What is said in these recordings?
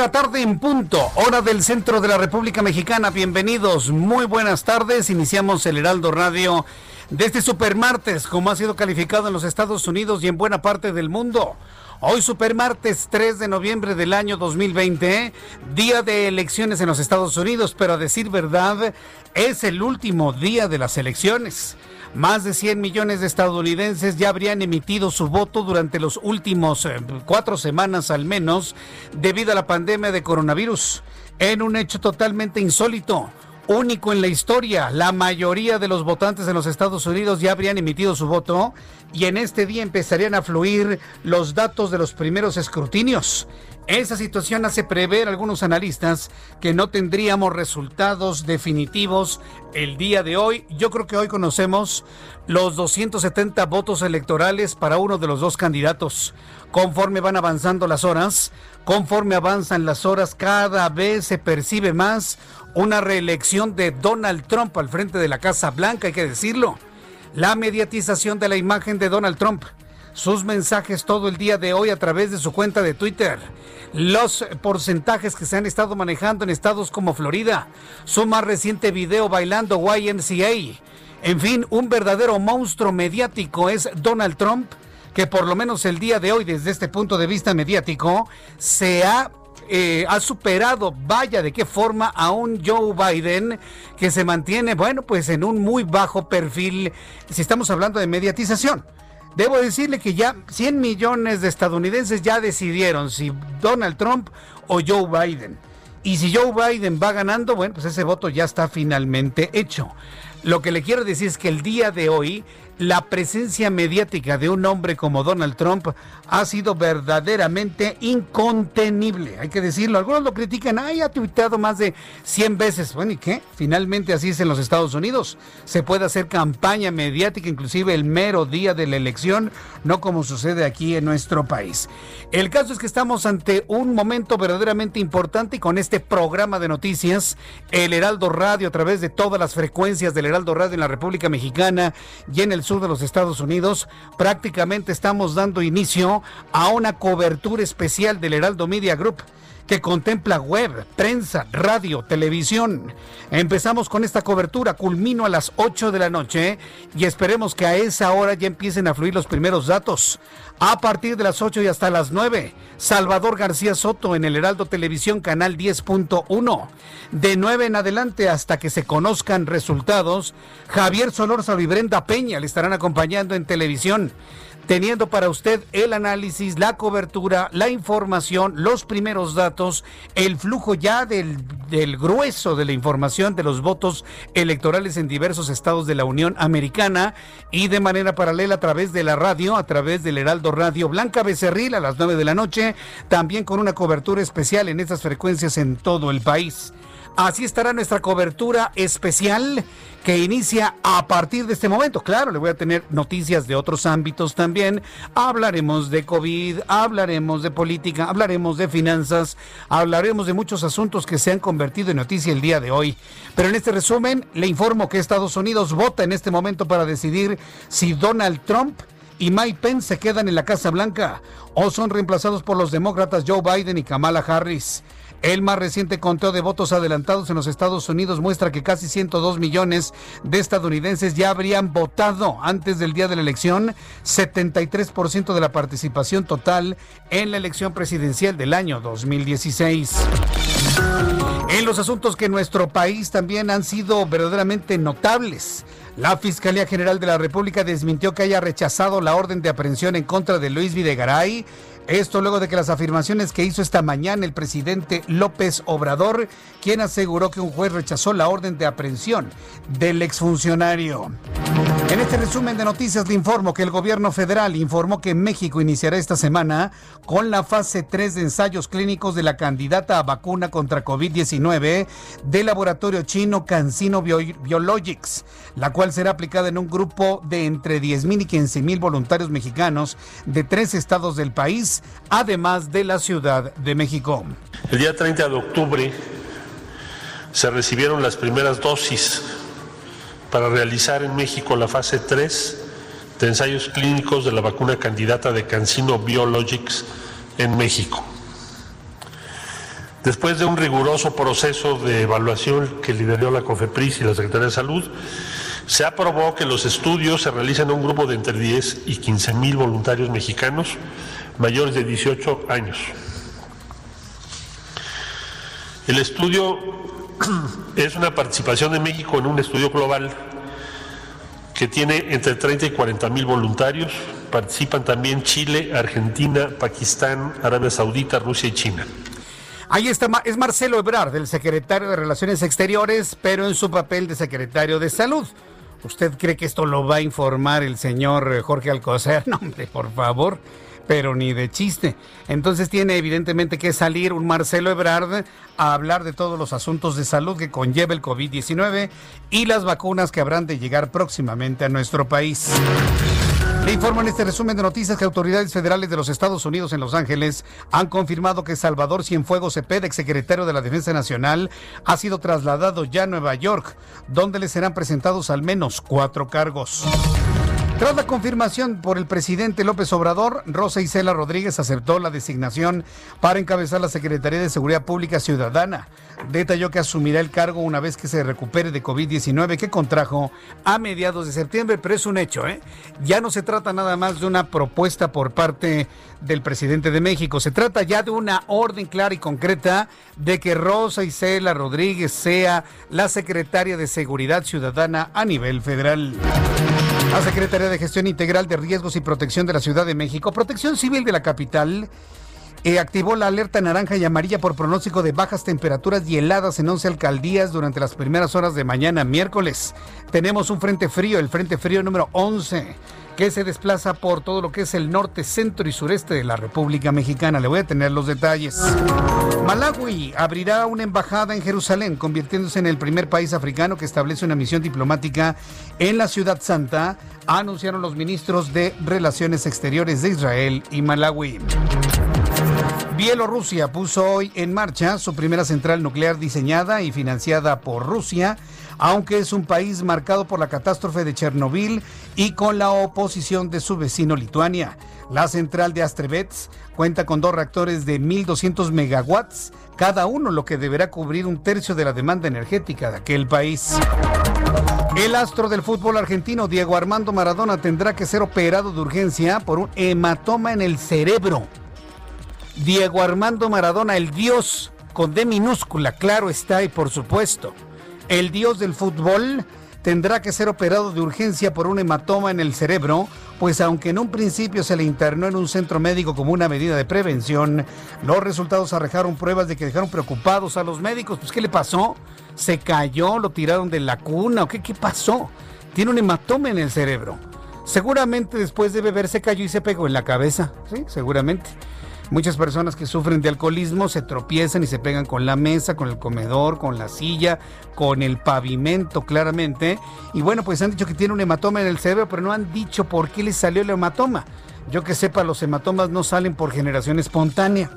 La tarde en punto, hora del centro de la República Mexicana. Bienvenidos, muy buenas tardes. Iniciamos el Heraldo Radio de este supermartes, como ha sido calificado en los Estados Unidos y en buena parte del mundo. Hoy supermartes 3 de noviembre del año 2020, día de elecciones en los Estados Unidos, pero a decir verdad, es el último día de las elecciones. Más de 100 millones de estadounidenses ya habrían emitido su voto durante los últimos eh, cuatro semanas al menos debido a la pandemia de coronavirus. En un hecho totalmente insólito, único en la historia, la mayoría de los votantes en los Estados Unidos ya habrían emitido su voto y en este día empezarían a fluir los datos de los primeros escrutinios. Esa situación hace prever a algunos analistas que no tendríamos resultados definitivos el día de hoy. Yo creo que hoy conocemos los 270 votos electorales para uno de los dos candidatos. Conforme van avanzando las horas, conforme avanzan las horas, cada vez se percibe más una reelección de Donald Trump al frente de la Casa Blanca, hay que decirlo. La mediatización de la imagen de Donald Trump sus mensajes todo el día de hoy a través de su cuenta de Twitter, los porcentajes que se han estado manejando en estados como Florida, su más reciente video bailando YMCA. En fin, un verdadero monstruo mediático es Donald Trump, que por lo menos el día de hoy, desde este punto de vista mediático, se ha eh, ha superado, vaya de qué forma, a un Joe Biden que se mantiene, bueno, pues en un muy bajo perfil, si estamos hablando de mediatización. Debo decirle que ya 100 millones de estadounidenses ya decidieron si Donald Trump o Joe Biden. Y si Joe Biden va ganando, bueno, pues ese voto ya está finalmente hecho. Lo que le quiero decir es que el día de hoy la presencia mediática de un hombre como Donald Trump ha sido verdaderamente incontenible. Hay que decirlo. Algunos lo critican. Ay, ha tuiteado más de 100 veces. Bueno, ¿y qué? Finalmente así es en los Estados Unidos. Se puede hacer campaña mediática, inclusive el mero día de la elección, no como sucede aquí en nuestro país. El caso es que estamos ante un momento verdaderamente importante y con este programa de noticias, el Heraldo Radio, a través de todas las frecuencias del Heraldo Radio en la República Mexicana y en el sur de los Estados Unidos, prácticamente estamos dando inicio a una cobertura especial del Heraldo Media Group que contempla web, prensa, radio, televisión. Empezamos con esta cobertura, culmino a las 8 de la noche y esperemos que a esa hora ya empiecen a fluir los primeros datos. A partir de las 8 y hasta las 9, Salvador García Soto en el Heraldo Televisión Canal 10.1. De 9 en adelante hasta que se conozcan resultados, Javier Solórzano y Brenda Peña le estarán acompañando en televisión teniendo para usted el análisis, la cobertura, la información, los primeros datos, el flujo ya del, del, grueso de la información de los votos electorales en diversos estados de la Unión Americana y de manera paralela a través de la radio, a través del Heraldo Radio Blanca Becerril a las 9 de la noche, también con una cobertura especial en estas frecuencias en todo el país. Así estará nuestra cobertura especial que inicia a partir de este momento. Claro, le voy a tener noticias de otros ámbitos también. Hablaremos de COVID, hablaremos de política, hablaremos de finanzas, hablaremos de muchos asuntos que se han convertido en noticia el día de hoy. Pero en este resumen, le informo que Estados Unidos vota en este momento para decidir si Donald Trump y Mike Pence se quedan en la Casa Blanca o son reemplazados por los demócratas Joe Biden y Kamala Harris. El más reciente conteo de votos adelantados en los Estados Unidos muestra que casi 102 millones de estadounidenses ya habrían votado antes del día de la elección, 73% de la participación total en la elección presidencial del año 2016. En los asuntos que en nuestro país también han sido verdaderamente notables. La Fiscalía General de la República desmintió que haya rechazado la orden de aprehensión en contra de Luis Videgaray esto luego de que las afirmaciones que hizo esta mañana el presidente López Obrador, quien aseguró que un juez rechazó la orden de aprehensión del exfuncionario. En este resumen de noticias le informo que el gobierno federal informó que México iniciará esta semana con la fase 3 de ensayos clínicos de la candidata a vacuna contra COVID-19 del laboratorio chino CanSino Biologics, la cual será aplicada en un grupo de entre 10.000 y 15.000 voluntarios mexicanos de tres estados del país, además de la Ciudad de México. El día 30 de octubre se recibieron las primeras dosis para realizar en México la fase 3 de ensayos clínicos de la vacuna candidata de Cancino Biologics en México. Después de un riguroso proceso de evaluación que lideró la COFEPRIS y la Secretaría de Salud, se aprobó que los estudios se realicen en un grupo de entre 10 y 15 mil voluntarios mexicanos mayores de 18 años. El estudio es una participación de México en un estudio global que tiene entre 30 y 40 mil voluntarios. Participan también Chile, Argentina, Pakistán, Arabia Saudita, Rusia y China. Ahí está, es Marcelo Ebrard, el secretario de Relaciones Exteriores, pero en su papel de secretario de Salud. ¿Usted cree que esto lo va a informar el señor Jorge Alcocer? No, hombre, por favor pero ni de chiste. Entonces tiene evidentemente que salir un Marcelo Ebrard a hablar de todos los asuntos de salud que conlleva el COVID-19 y las vacunas que habrán de llegar próximamente a nuestro país. Le informo en este resumen de noticias que autoridades federales de los Estados Unidos en Los Ángeles han confirmado que Salvador Cienfuegos Cepeda, exsecretario de la Defensa Nacional, ha sido trasladado ya a Nueva York, donde le serán presentados al menos cuatro cargos. Tras la confirmación por el presidente López Obrador, Rosa Isela Rodríguez aceptó la designación para encabezar la Secretaría de Seguridad Pública Ciudadana. Detalló que asumirá el cargo una vez que se recupere de COVID-19 que contrajo a mediados de septiembre, pero es un hecho, ¿eh? Ya no se trata nada más de una propuesta por parte del presidente de México, se trata ya de una orden clara y concreta de que Rosa Isela Rodríguez sea la secretaria de Seguridad Ciudadana a nivel federal. La Secretaría de Gestión Integral de Riesgos y Protección de la Ciudad de México, Protección Civil de la capital, eh, activó la alerta naranja y amarilla por pronóstico de bajas temperaturas y heladas en 11 alcaldías durante las primeras horas de mañana miércoles. Tenemos un frente frío, el frente frío número 11 que se desplaza por todo lo que es el norte, centro y sureste de la República Mexicana. Le voy a tener los detalles. Malawi abrirá una embajada en Jerusalén, convirtiéndose en el primer país africano que establece una misión diplomática en la Ciudad Santa, anunciaron los ministros de Relaciones Exteriores de Israel y Malawi. Bielorrusia puso hoy en marcha su primera central nuclear diseñada y financiada por Rusia aunque es un país marcado por la catástrofe de Chernobyl y con la oposición de su vecino Lituania. La central de Astrevets cuenta con dos reactores de 1.200 megawatts, cada uno lo que deberá cubrir un tercio de la demanda energética de aquel país. El astro del fútbol argentino, Diego Armando Maradona, tendrá que ser operado de urgencia por un hematoma en el cerebro. Diego Armando Maradona, el dios con D minúscula, claro está, y por supuesto el dios del fútbol tendrá que ser operado de urgencia por un hematoma en el cerebro, pues aunque en un principio se le internó en un centro médico como una medida de prevención, los resultados arrojaron pruebas de que dejaron preocupados a los médicos. Pues, ¿qué le pasó? ¿Se cayó? ¿Lo tiraron de la cuna? ¿O qué, qué pasó? Tiene un hematoma en el cerebro. Seguramente después de beber se cayó y se pegó en la cabeza. Sí, seguramente. Muchas personas que sufren de alcoholismo se tropiezan y se pegan con la mesa, con el comedor, con la silla, con el pavimento claramente. Y bueno, pues han dicho que tiene un hematoma en el cerebro, pero no han dicho por qué le salió el hematoma. Yo que sepa, los hematomas no salen por generación espontánea.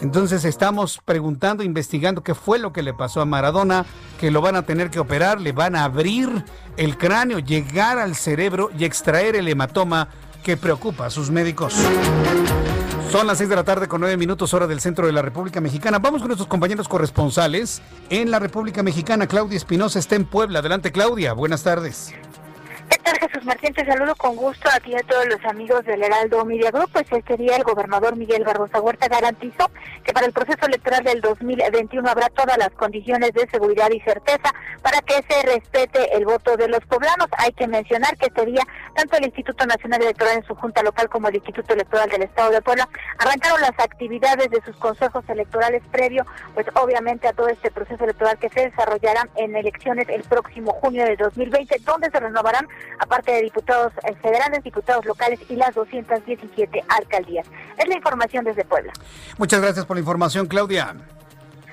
Entonces estamos preguntando, investigando qué fue lo que le pasó a Maradona, que lo van a tener que operar, le van a abrir el cráneo, llegar al cerebro y extraer el hematoma que preocupa a sus médicos. Son las 6 de la tarde con 9 minutos hora del centro de la República Mexicana. Vamos con nuestros compañeros corresponsales en la República Mexicana. Claudia Espinosa está en Puebla. Adelante Claudia, buenas tardes. ¿Qué tal, Jesús Martín? Te saludo con gusto a ti y a todos los amigos del Heraldo Media Group. Pues este día el gobernador Miguel Barbosa Huerta garantizó que para el proceso electoral del 2021 habrá todas las condiciones de seguridad y certeza para que se respete el voto de los poblanos. Hay que mencionar que este día tanto el Instituto Nacional Electoral en su junta local como el Instituto Electoral del Estado de Puebla arrancaron las actividades de sus consejos electorales previo, pues obviamente a todo este proceso electoral que se desarrollará en elecciones el próximo junio de 2020, donde se renovarán aparte de diputados eh, federales, diputados locales y las 217 alcaldías. Es la información desde Puebla. Muchas gracias por la información, Claudia.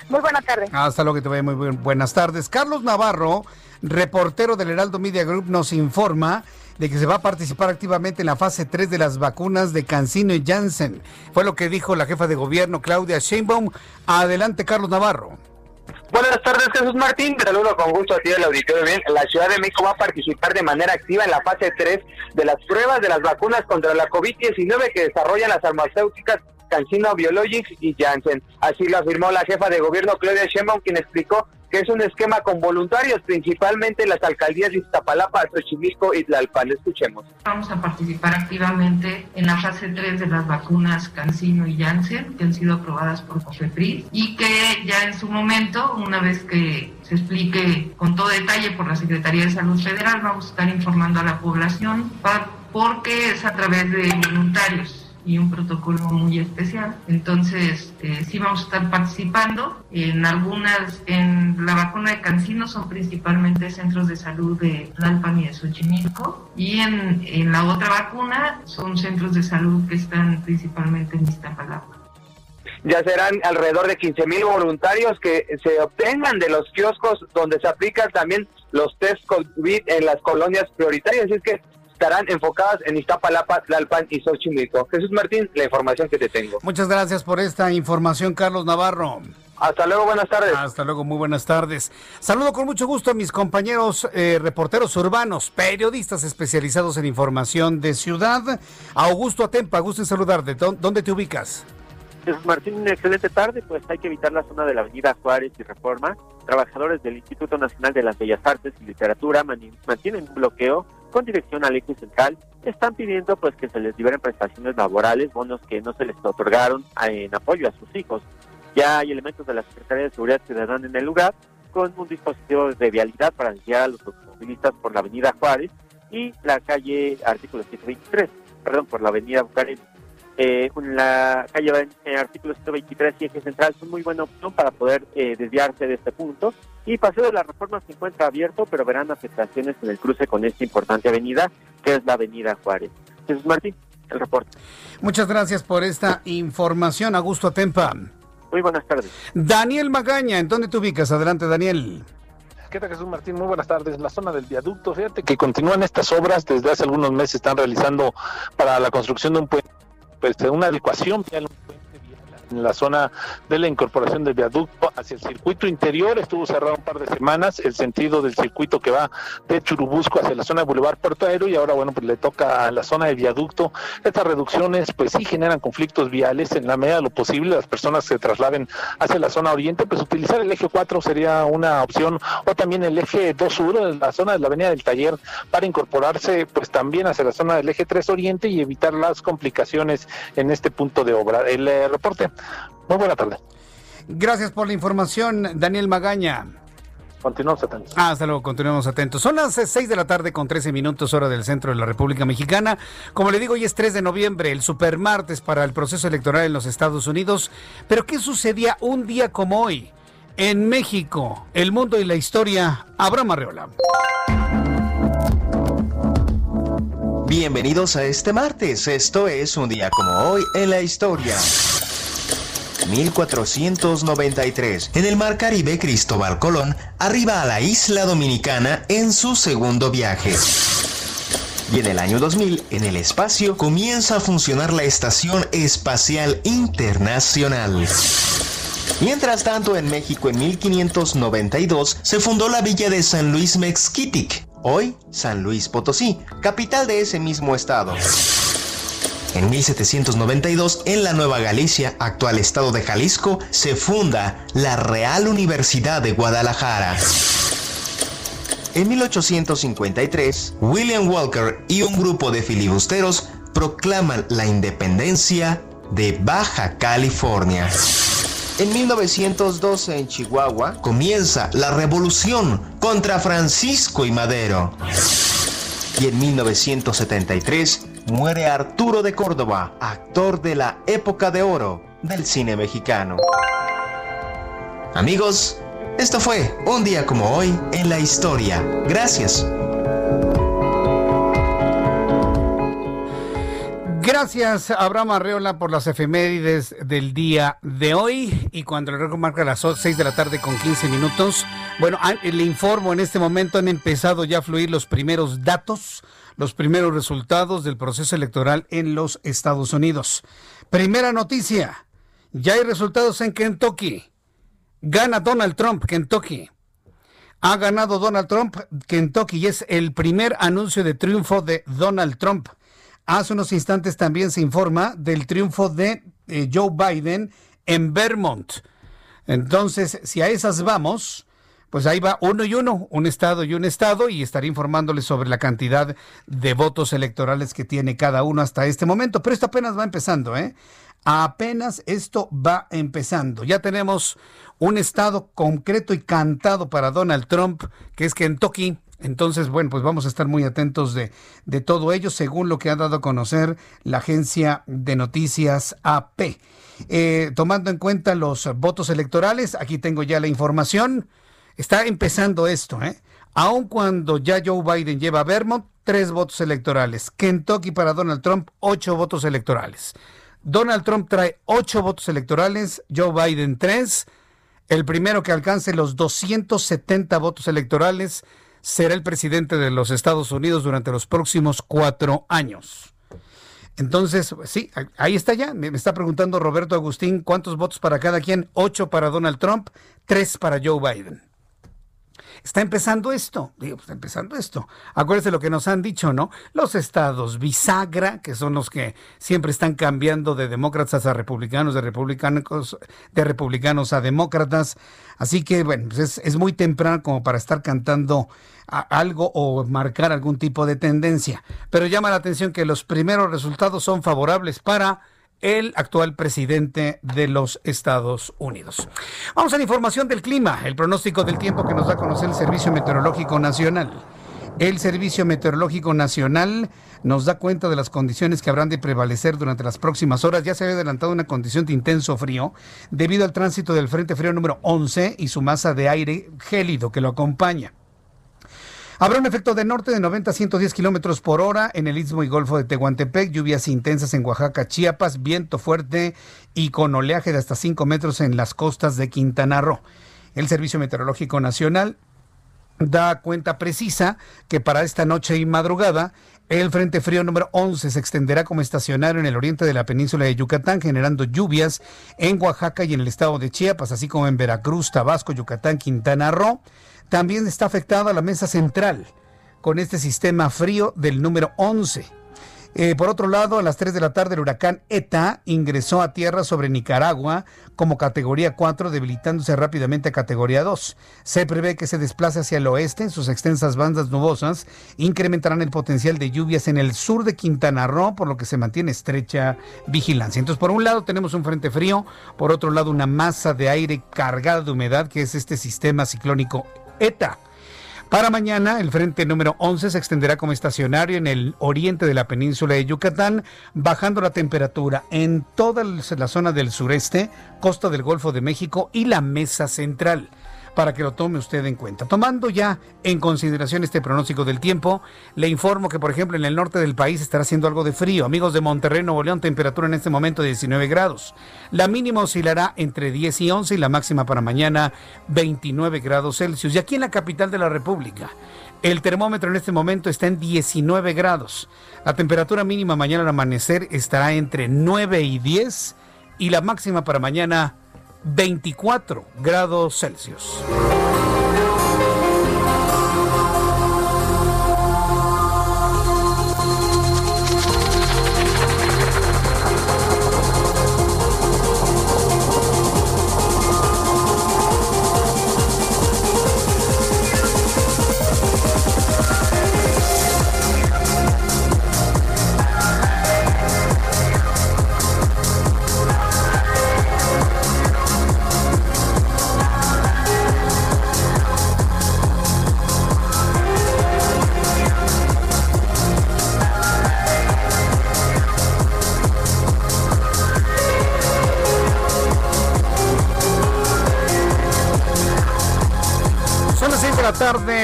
Muy buenas tardes. Hasta luego, que te vaya muy buenas tardes. Carlos Navarro, reportero del Heraldo Media Group, nos informa de que se va a participar activamente en la fase 3 de las vacunas de Cancino y Janssen. Fue lo que dijo la jefa de gobierno, Claudia Sheinbaum. Adelante, Carlos Navarro. Buenas tardes, Jesús Martín. Te saludo con gusto a ti del auditorio. Bien, la Ciudad de México va a participar de manera activa en la fase 3 de las pruebas de las vacunas contra la COVID-19 que desarrollan las farmacéuticas Cancino Biologics y Janssen. Así lo afirmó la jefa de gobierno Claudia Sheinbaum, quien explicó que es un esquema con voluntarios, principalmente las alcaldías de Iztapalapa, Xochimilco y Tlalpan. Escuchemos. Vamos a participar activamente en la fase 3 de las vacunas Cancino y Janssen, que han sido aprobadas por COFEPRIS y que ya en su momento, una vez que se explique con todo detalle por la Secretaría de Salud Federal, vamos a estar informando a la población porque es a través de voluntarios y un protocolo muy especial. Entonces, eh, sí vamos a estar participando. En algunas, en la vacuna de Cancino son principalmente centros de salud de Tlalpan y de Xochimilco. Y en, en la otra vacuna son centros de salud que están principalmente en Iztapalapa. Ya serán alrededor de 15 mil voluntarios que se obtengan de los kioscos donde se aplican también los test COVID en las colonias prioritarias. Así es que estarán enfocadas en Iztapalapa, Tlalpan y Xochimilco. Jesús Martín, la información que te tengo. Muchas gracias por esta información, Carlos Navarro. Hasta luego, buenas tardes. Hasta luego, muy buenas tardes. Saludo con mucho gusto a mis compañeros eh, reporteros urbanos, periodistas especializados en información de ciudad. Augusto Atempa, gusto en saludarte. ¿Dónde te ubicas? Jesús Martín, una excelente tarde, pues hay que evitar la zona de la avenida Juárez y Reforma. Trabajadores del Instituto Nacional de las Bellas Artes y Literatura mantienen un bloqueo con dirección al eje central, están pidiendo pues que se les liberen prestaciones laborales, bonos que no se les otorgaron en apoyo a sus hijos. Ya hay elementos de la Secretaría de Seguridad Ciudadana en el lugar con un dispositivo de vialidad para guiar a los automovilistas por la avenida Juárez y la calle artículo 123, perdón, por la avenida Bucareli eh, la calle en artículo 123 y eje central son muy buena opción para poder eh, desviarse de este punto. Y Paseo de la Reforma se encuentra abierto, pero verán afectaciones en el cruce con esta importante avenida, que es la avenida Juárez. Jesús Martín, el reporte. Muchas gracias por esta información, Augusto Atempa. Muy buenas tardes. Daniel Magaña, ¿en dónde te ubicas? Adelante, Daniel. ¿Qué tal Jesús Martín? Muy buenas tardes. La zona del viaducto, fíjate que continúan estas obras desde hace algunos meses, están realizando para la construcción de un puente pues una adecuación en la zona de la incorporación del viaducto hacia el circuito interior. Estuvo cerrado un par de semanas el sentido del circuito que va de Churubusco hacia la zona de Boulevard Puerto Aéreo y ahora, bueno, pues le toca a la zona de viaducto. Estas reducciones, pues sí generan conflictos viales en la medida de lo posible. Las personas se trasladen hacia la zona oriente, pues utilizar el eje 4 sería una opción o también el eje 2 sur, la zona de la avenida del taller, para incorporarse pues también hacia la zona del eje 3 oriente y evitar las complicaciones en este punto de obra. El eh, reporte muy buena tarde. Gracias por la información, Daniel Magaña. Continuamos atentos. Ah, hasta luego, continuamos atentos. Son las 6 de la tarde con 13 minutos hora del centro de la República Mexicana. Como le digo, hoy es 3 de noviembre, el supermartes para el proceso electoral en los Estados Unidos. Pero ¿qué sucedía un día como hoy? En México, el mundo y la historia, Abraham Arreola. Bienvenidos a este martes. Esto es un día como hoy en la historia. 1493. En el Mar Caribe, Cristóbal Colón arriba a la isla dominicana en su segundo viaje. Y en el año 2000, en el espacio, comienza a funcionar la Estación Espacial Internacional. Mientras tanto, en México en 1592 se fundó la villa de San Luis Mexquitic, hoy San Luis Potosí, capital de ese mismo estado. En 1792, en la Nueva Galicia, actual estado de Jalisco, se funda la Real Universidad de Guadalajara. En 1853, William Walker y un grupo de filibusteros proclaman la independencia de Baja California. En 1912 en Chihuahua comienza la revolución contra Francisco y Madero. Y en 1973 muere Arturo de Córdoba, actor de la época de oro del cine mexicano. Amigos, esto fue un día como hoy en la historia. Gracias. Gracias, Abraham Arreola, por las efemérides del día de hoy. Y cuando el reloj marca las 6 de la tarde con 15 minutos, bueno, le informo, en este momento han empezado ya a fluir los primeros datos, los primeros resultados del proceso electoral en los Estados Unidos. Primera noticia, ya hay resultados en Kentucky. Gana Donald Trump, Kentucky. Ha ganado Donald Trump, Kentucky, y es el primer anuncio de triunfo de Donald Trump. Hace unos instantes también se informa del triunfo de eh, Joe Biden en Vermont. Entonces, si a esas vamos, pues ahí va uno y uno, un estado y un estado, y estaré informándoles sobre la cantidad de votos electorales que tiene cada uno hasta este momento. Pero esto apenas va empezando, ¿eh? Apenas esto va empezando. Ya tenemos un estado concreto y cantado para Donald Trump, que es Kentucky. Entonces, bueno, pues vamos a estar muy atentos de, de todo ello, según lo que ha dado a conocer la agencia de noticias AP. Eh, tomando en cuenta los votos electorales, aquí tengo ya la información. Está empezando esto, ¿eh? Aun cuando ya Joe Biden lleva a Vermont, tres votos electorales. Kentucky para Donald Trump, ocho votos electorales. Donald Trump trae ocho votos electorales, Joe Biden tres. El primero que alcance los 270 votos electorales será el presidente de los Estados Unidos durante los próximos cuatro años. Entonces, sí, ahí está ya. Me está preguntando Roberto Agustín cuántos votos para cada quien. Ocho para Donald Trump, tres para Joe Biden. Está empezando esto, digo, está empezando esto. Acuérdense lo que nos han dicho, ¿no? Los estados bisagra, que son los que siempre están cambiando de demócratas a republicanos, de republicanos, de republicanos a demócratas. Así que, bueno, pues es, muy temprano como para estar cantando algo o marcar algún tipo de tendencia. Pero llama la atención que los primeros resultados son favorables para el actual presidente de los Estados Unidos. Vamos a la información del clima, el pronóstico del tiempo que nos da a conocer el Servicio Meteorológico Nacional. El Servicio Meteorológico Nacional nos da cuenta de las condiciones que habrán de prevalecer durante las próximas horas. Ya se había adelantado una condición de intenso frío debido al tránsito del Frente Frío número 11 y su masa de aire gélido que lo acompaña. Habrá un efecto de norte de 90 a 110 kilómetros por hora en el istmo y golfo de Tehuantepec, lluvias intensas en Oaxaca, Chiapas, viento fuerte y con oleaje de hasta 5 metros en las costas de Quintana Roo. El Servicio Meteorológico Nacional da cuenta precisa que para esta noche y madrugada el Frente Frío número 11 se extenderá como estacionario en el oriente de la península de Yucatán, generando lluvias en Oaxaca y en el estado de Chiapas, así como en Veracruz, Tabasco, Yucatán, Quintana Roo. También está afectada la mesa central con este sistema frío del número 11. Eh, por otro lado, a las 3 de la tarde el huracán ETA ingresó a tierra sobre Nicaragua como categoría 4, debilitándose rápidamente a categoría 2. Se prevé que se desplace hacia el oeste sus extensas bandas nubosas, incrementarán el potencial de lluvias en el sur de Quintana Roo, por lo que se mantiene estrecha vigilancia. Entonces, por un lado tenemos un frente frío, por otro lado una masa de aire cargada de humedad, que es este sistema ciclónico ETA. Para mañana, el frente número 11 se extenderá como estacionario en el oriente de la península de Yucatán, bajando la temperatura en toda la zona del sureste, costa del Golfo de México y la mesa central para que lo tome usted en cuenta. Tomando ya en consideración este pronóstico del tiempo, le informo que, por ejemplo, en el norte del país estará haciendo algo de frío. Amigos de Monterrey, Nuevo León, temperatura en este momento de 19 grados. La mínima oscilará entre 10 y 11 y la máxima para mañana 29 grados Celsius. Y aquí en la capital de la República, el termómetro en este momento está en 19 grados. La temperatura mínima mañana al amanecer estará entre 9 y 10 y la máxima para mañana 24 grados Celsius.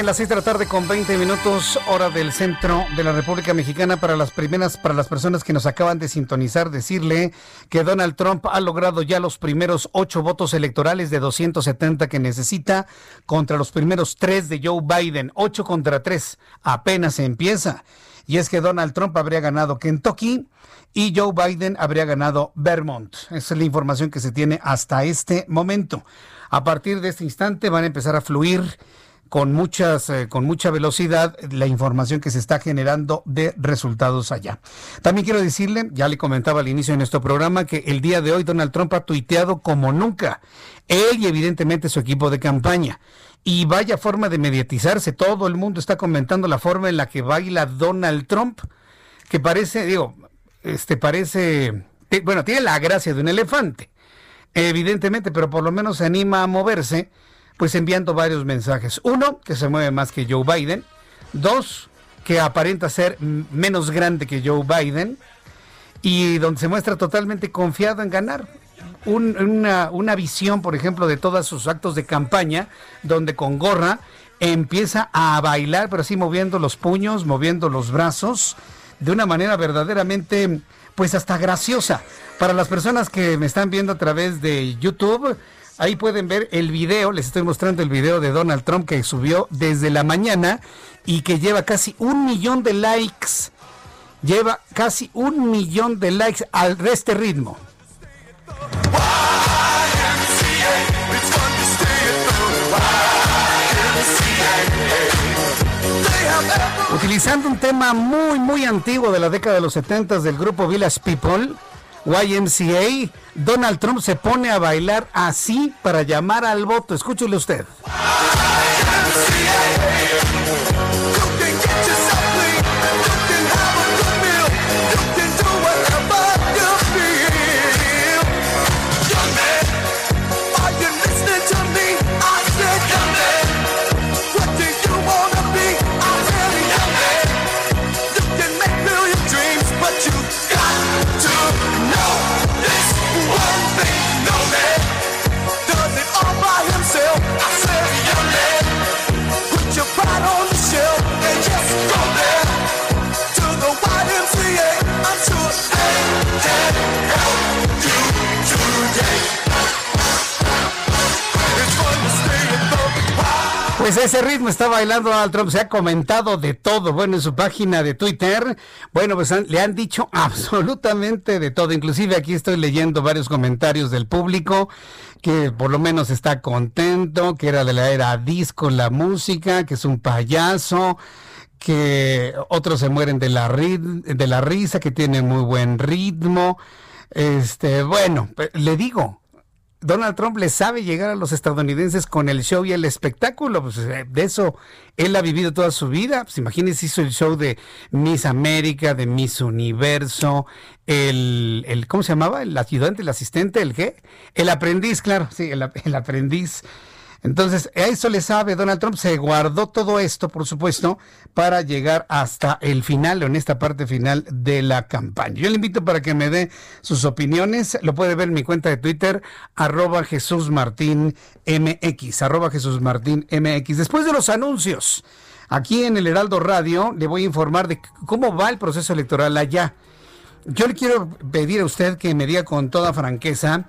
Las 6 de la tarde con 20 minutos, hora del centro de la República Mexicana. Para las primeras, para las personas que nos acaban de sintonizar, decirle que Donald Trump ha logrado ya los primeros ocho votos electorales de 270 que necesita contra los primeros tres de Joe Biden. Ocho contra tres. Apenas empieza. Y es que Donald Trump habría ganado Kentucky y Joe Biden habría ganado Vermont. Esa es la información que se tiene hasta este momento. A partir de este instante van a empezar a fluir con muchas eh, con mucha velocidad la información que se está generando de resultados allá. También quiero decirle, ya le comentaba al inicio de nuestro programa que el día de hoy Donald Trump ha tuiteado como nunca, él y evidentemente su equipo de campaña. Y vaya forma de mediatizarse, todo el mundo está comentando la forma en la que baila Donald Trump, que parece, digo, este parece, bueno, tiene la gracia de un elefante evidentemente, pero por lo menos se anima a moverse, pues enviando varios mensajes. Uno, que se mueve más que Joe Biden. Dos, que aparenta ser menos grande que Joe Biden. Y donde se muestra totalmente confiado en ganar. una, una visión, por ejemplo, de todos sus actos de campaña, donde con gorra empieza a bailar, pero así moviendo los puños, moviendo los brazos, de una manera verdaderamente pues hasta graciosa. Para las personas que me están viendo a través de YouTube, ahí pueden ver el video, les estoy mostrando el video de Donald Trump que subió desde la mañana y que lleva casi un millón de likes. Lleva casi un millón de likes al este ritmo. Utilizando un tema muy, muy antiguo de la década de los 70 del grupo Village People, YMCA, Donald Trump se pone a bailar así para llamar al voto. Escúchele usted. Pues ese ritmo está bailando Donald Trump. Se ha comentado de todo. Bueno, en su página de Twitter, bueno, pues le han dicho absolutamente de todo. Inclusive aquí estoy leyendo varios comentarios del público que por lo menos está contento, que era de la era disco la música, que es un payaso que otros se mueren de la, de la risa, que tiene muy buen ritmo. Este, bueno, le digo, Donald Trump le sabe llegar a los estadounidenses con el show y el espectáculo. Pues, eh, de eso él ha vivido toda su vida. Pues imagínense, hizo el show de Miss América, de Miss Universo, el, el ¿cómo se llamaba? El ayudante, el asistente, el qué? El aprendiz, claro, sí, el, el aprendiz. Entonces, a eso le sabe Donald Trump, se guardó todo esto, por supuesto, para llegar hasta el final, o en esta parte final de la campaña. Yo le invito para que me dé sus opiniones, lo puede ver en mi cuenta de Twitter, arroba Jesús Martín MX. Después de los anuncios, aquí en el Heraldo Radio, le voy a informar de cómo va el proceso electoral allá. Yo le quiero pedir a usted que me diga con toda franqueza,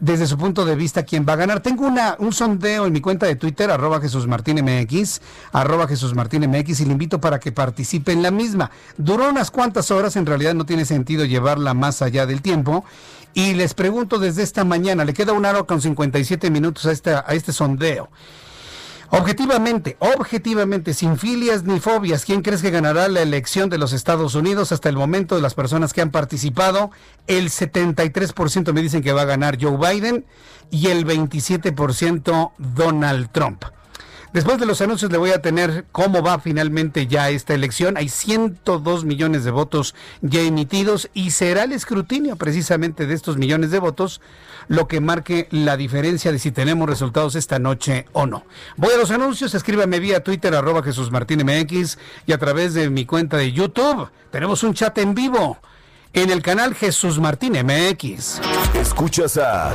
desde su punto de vista quién va a ganar. Tengo una, un sondeo en mi cuenta de Twitter, arroba Jesús Martín MX, arroba Jesús Martín MX, y le invito para que participe en la misma. Duró unas cuantas horas, en realidad no tiene sentido llevarla más allá del tiempo. Y les pregunto desde esta mañana, le queda una hora con 57 minutos a, esta, a este sondeo. Objetivamente, objetivamente, sin filias ni fobias, ¿quién crees que ganará la elección de los Estados Unidos hasta el momento de las personas que han participado? El 73% me dicen que va a ganar Joe Biden y el 27% Donald Trump. Después de los anuncios le voy a tener cómo va finalmente ya esta elección. Hay 102 millones de votos ya emitidos y será el escrutinio precisamente de estos millones de votos lo que marque la diferencia de si tenemos resultados esta noche o no. Voy a los anuncios, escríbame vía Twitter arroba Jesús Martín MX y a través de mi cuenta de YouTube. Tenemos un chat en vivo en el canal Jesús Martín MX. Escuchas a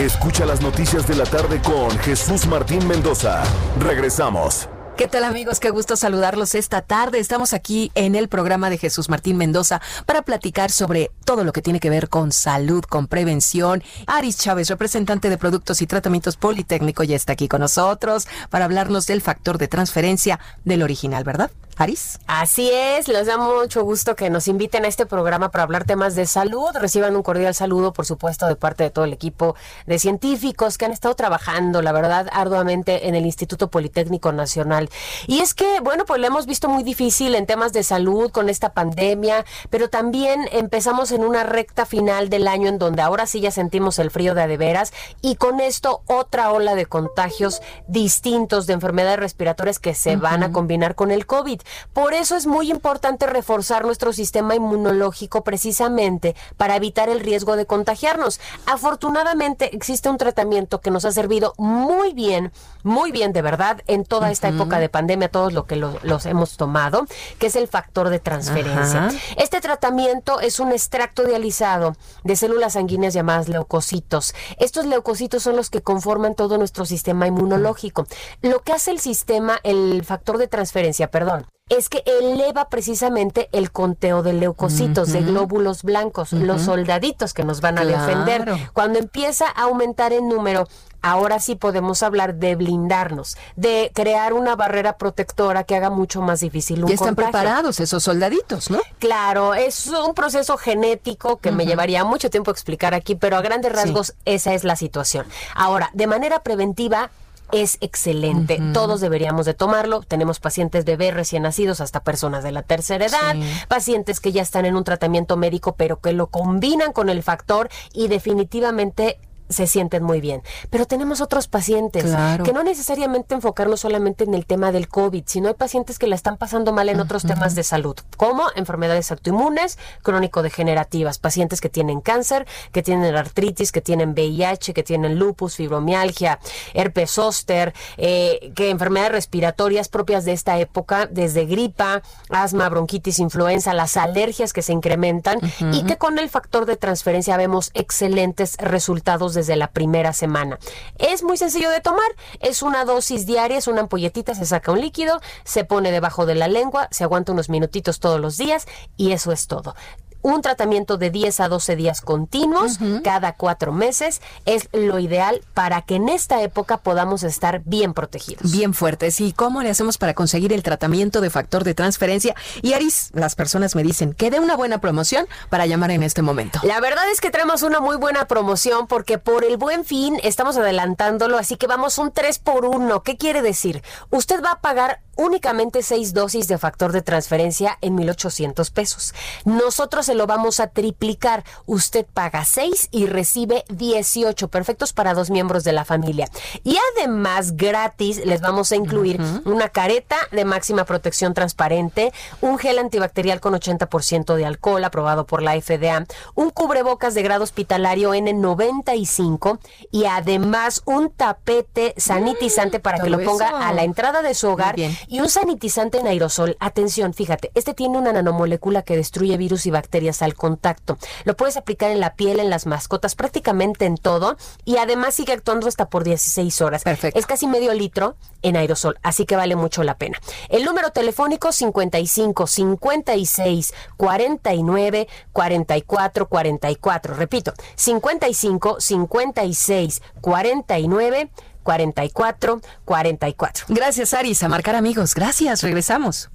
Escucha las noticias de la tarde con Jesús Martín Mendoza. Regresamos. ¿Qué tal amigos? Qué gusto saludarlos esta tarde. Estamos aquí en el programa de Jesús Martín Mendoza para platicar sobre todo lo que tiene que ver con salud, con prevención. Aris Chávez, representante de Productos y Tratamientos Politécnico, ya está aquí con nosotros para hablarnos del factor de transferencia del original, ¿verdad? Aris. Así es, les da mucho gusto que nos inviten a este programa para hablar temas de salud. Reciban un cordial saludo, por supuesto, de parte de todo el equipo de científicos que han estado trabajando, la verdad, arduamente en el Instituto Politécnico Nacional. Y es que, bueno, pues lo hemos visto muy difícil en temas de salud con esta pandemia, pero también empezamos en una recta final del año en donde ahora sí ya sentimos el frío de adeveras y con esto otra ola de contagios distintos de enfermedades respiratorias que se van a combinar con el COVID. Por eso es muy importante reforzar nuestro sistema inmunológico precisamente para evitar el riesgo de contagiarnos. Afortunadamente existe un tratamiento que nos ha servido muy bien, muy bien de verdad en toda esta época de pandemia, todos lo que los hemos tomado, que es el factor de transferencia. Este tratamiento es un extracto dializado de células sanguíneas llamadas leucocitos. Estos leucocitos son los que conforman todo nuestro sistema inmunológico. Lo que hace el sistema, el factor de transferencia, perdón, es que eleva precisamente el conteo de leucocitos, de glóbulos blancos, los soldaditos que nos van a Claro. defender. Cuando empieza a aumentar en número, ahora sí podemos hablar de blindarnos, de crear una barrera protectora que haga mucho más difícil un Ya están contagio. preparados esos soldaditos, ¿no? Claro, es un proceso genético que me llevaría mucho tiempo explicar aquí, pero a grandes rasgos esa es la situación. Ahora, de manera preventiva es excelente. Todos deberíamos de tomarlo. Tenemos pacientes bebés recién nacidos hasta personas de la tercera edad, Sí. pacientes que ya están en un tratamiento médico pero que lo combinan con el factor y definitivamente se sienten muy bien. Pero tenemos otros pacientes Claro. que no necesariamente enfocarnos solamente en el tema del COVID, sino hay pacientes que la están pasando mal en otros temas de salud, como enfermedades autoinmunes, crónico-degenerativas, pacientes que tienen cáncer, que tienen artritis, que tienen VIH, que tienen lupus, fibromialgia, herpes zóster, eh, que enfermedades respiratorias propias de esta época, desde gripa, asma, bronquitis, influenza, las alergias que se incrementan y que con el factor de transferencia vemos excelentes resultados desde la primera semana. Es muy sencillo de tomar, es una dosis diaria, es una ampolletita, se saca un líquido, se pone debajo de la lengua, se aguanta unos minutitos todos los días y eso es todo. Un tratamiento de 10 a 12 días continuos, cada cuatro meses, es lo ideal para que en esta época podamos estar bien protegidos. Bien fuertes. ¿Y cómo le hacemos para conseguir el tratamiento de factor de transferencia? Y Aris, las personas me dicen que dé una buena promoción para llamar en este momento. La verdad es que traemos una muy buena promoción porque por el buen fin estamos adelantándolo, así que vamos un 3 por 1. ¿Qué quiere decir? Usted va a pagar únicamente 6 dosis de factor de transferencia en 1.800 pesos. Nosotros se lo vamos a triplicar. Usted paga 6 y recibe 18, perfectos para dos miembros de la familia. Y además, gratis, les vamos a incluir una careta de máxima protección transparente, un gel antibacterial con 80% de alcohol aprobado por la FDA, un cubrebocas de grado hospitalario N95 y además un tapete sanitizante para que todo lo ponga eso. a la entrada de su hogar. Y un sanitizante en aerosol. Atención, fíjate, este tiene una nanomolécula que destruye virus y bacterias al contacto. Lo puedes aplicar en la piel, en las mascotas, prácticamente en todo y además sigue actuando hasta por 16 horas. Perfecto. Es casi medio litro en aerosol, así que vale mucho la pena. El número telefónico 55 56 49 44 44. Repito, 55 56 49 44 44. Gracias, Aris. A marcar amigos. Gracias. Regresamos.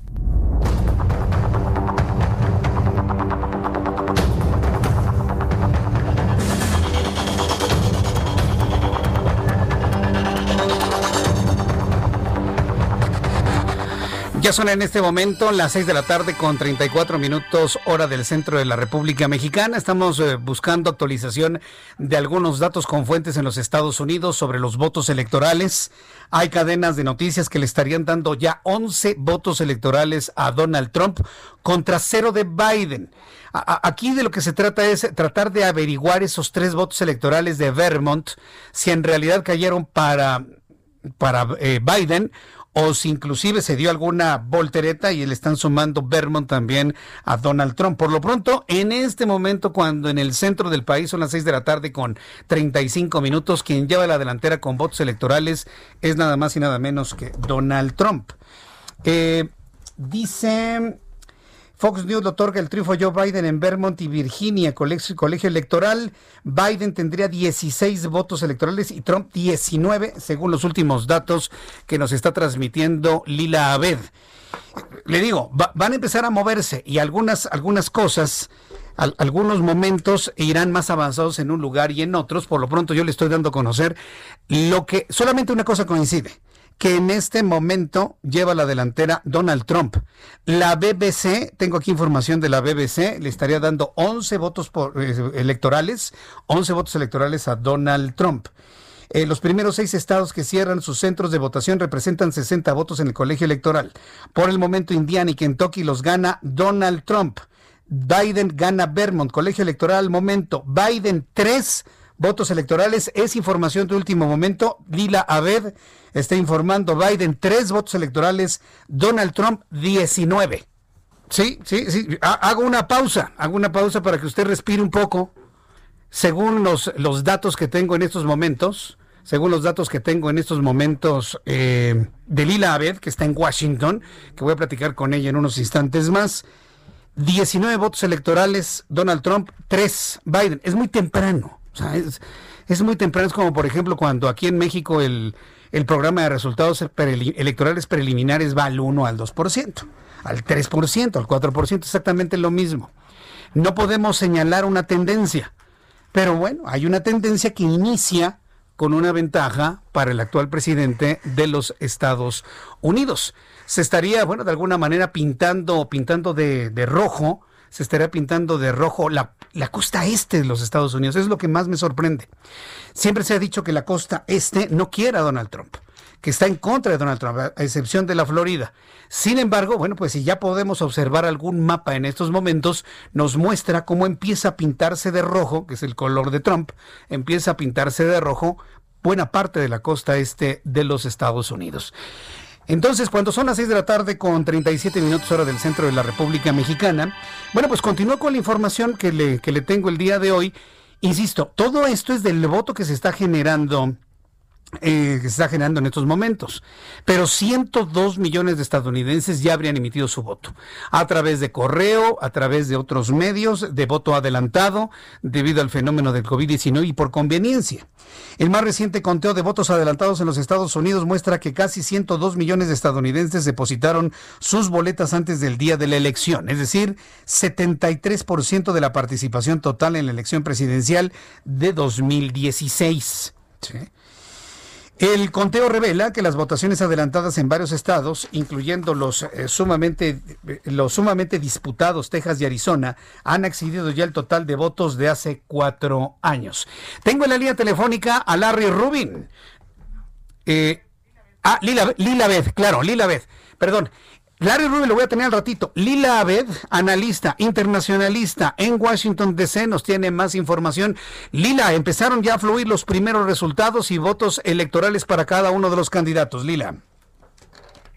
Ya son en este momento las 6 de la tarde con 34 minutos hora del centro de la República Mexicana. Estamos eh, buscando actualización de algunos datos con fuentes en los Estados Unidos sobre los votos electorales. Hay cadenas de noticias que le estarían dando ya 11 votos electorales a Donald Trump contra cero de Biden. aquí de lo que se trata es tratar de averiguar esos tres votos electorales de Vermont, si en realidad cayeron para para eh, Biden o si inclusive se dio alguna voltereta y le están sumando Vermont también a Donald Trump. Por lo pronto, en este momento, cuando en el centro del país son las 6 de la tarde con 35 minutos, quien lleva la delantera con votos electorales es nada más y nada menos que Donald Trump. Eh, dice Fox News lo otorga el triunfo Joe Biden en Vermont y Virginia, colegio, colegio, electoral. Biden tendría 16 votos electorales y Trump 19, según los últimos datos que nos está transmitiendo Lila Abed. Le digo, van a empezar a moverse y algunas, algunas cosas, algunos momentos irán más avanzados en un lugar y en otros. Por lo pronto yo le estoy dando a conocer lo que solamente una cosa coincide que en este momento lleva la delantera Donald Trump. La BBC, tengo aquí información de la BBC, le estaría dando 11 votos eh, electorales, 11 votos electorales a Donald Trump. Eh, los primeros seis estados que cierran sus centros de votación representan 60 votos en el colegio electoral. Por el momento, Indiana y Kentucky los gana Donald Trump. Biden gana Vermont, colegio electoral, momento. Biden 3 votos electorales. Es información de último momento. Lila Abed está informando. Biden, tres votos electorales. Donald Trump, 19. Sí, sí, sí. Hago una pausa. Hago una pausa para que usted respire un poco. Según los, los datos que tengo en estos momentos, según los datos que tengo en estos momentos eh, de Lila Abed, que está en Washington, que voy a platicar con ella en unos instantes más. 19 votos electorales, Donald Trump, 3 Biden. Es muy temprano. O sea, es, muy temprano, es como por ejemplo cuando aquí en México el, el programa de resultados electorales preliminares va al 1 al 2%, al 3%, al 4%, exactamente lo mismo. No podemos señalar una tendencia, pero bueno, hay una tendencia que inicia con una ventaja para el actual presidente de los Estados Unidos. Se estaría, bueno, de alguna manera pintando, pintando de, de rojo se estaría pintando de rojo la, la costa este de los Estados Unidos. Es lo que más me sorprende. Siempre se ha dicho que la costa este no quiere a Donald Trump que está en contra de Donald Trump, a excepción de la Florida. Sin embargo, bueno, pues si ya podemos observar algún mapa en estos momentos, nos muestra cómo empieza a pintarse de rojo, que es el color de Trump, empieza a pintarse de rojo buena parte de la costa este de los Estados Unidos. Entonces, cuando son las 6 de la tarde con 37 minutos hora del centro de la República Mexicana, bueno, pues continúo con la información que le, que le tengo el día de hoy. Insisto, todo esto es del voto que se está generando eh, que se está generando en estos momentos. Pero 102 millones de estadounidenses ya habrían emitido su voto a través de correo, a través de otros medios, de voto adelantado, debido al fenómeno del COVID-19 y por conveniencia. El más reciente conteo de votos adelantados en los Estados Unidos muestra que casi 102 millones de estadounidenses depositaron sus boletas antes del día de la elección, es decir, 73% de la participación total en la elección presidencial de 2016. ¿Sí? El conteo revela que las votaciones adelantadas en varios estados, incluyendo los, eh, sumamente, los sumamente disputados Texas y Arizona, han excedido ya el total de votos de hace cuatro años. Tengo en la línea telefónica a Larry Rubin. Eh, ah, Lila, Lila Beth, claro, Lila Beth. Perdón. Larry Rubin lo voy a tener al ratito. Lila Abed, analista internacionalista en Washington DC, nos tiene más información. Lila, empezaron ya a fluir los primeros resultados y votos electorales para cada uno de los candidatos. Lila.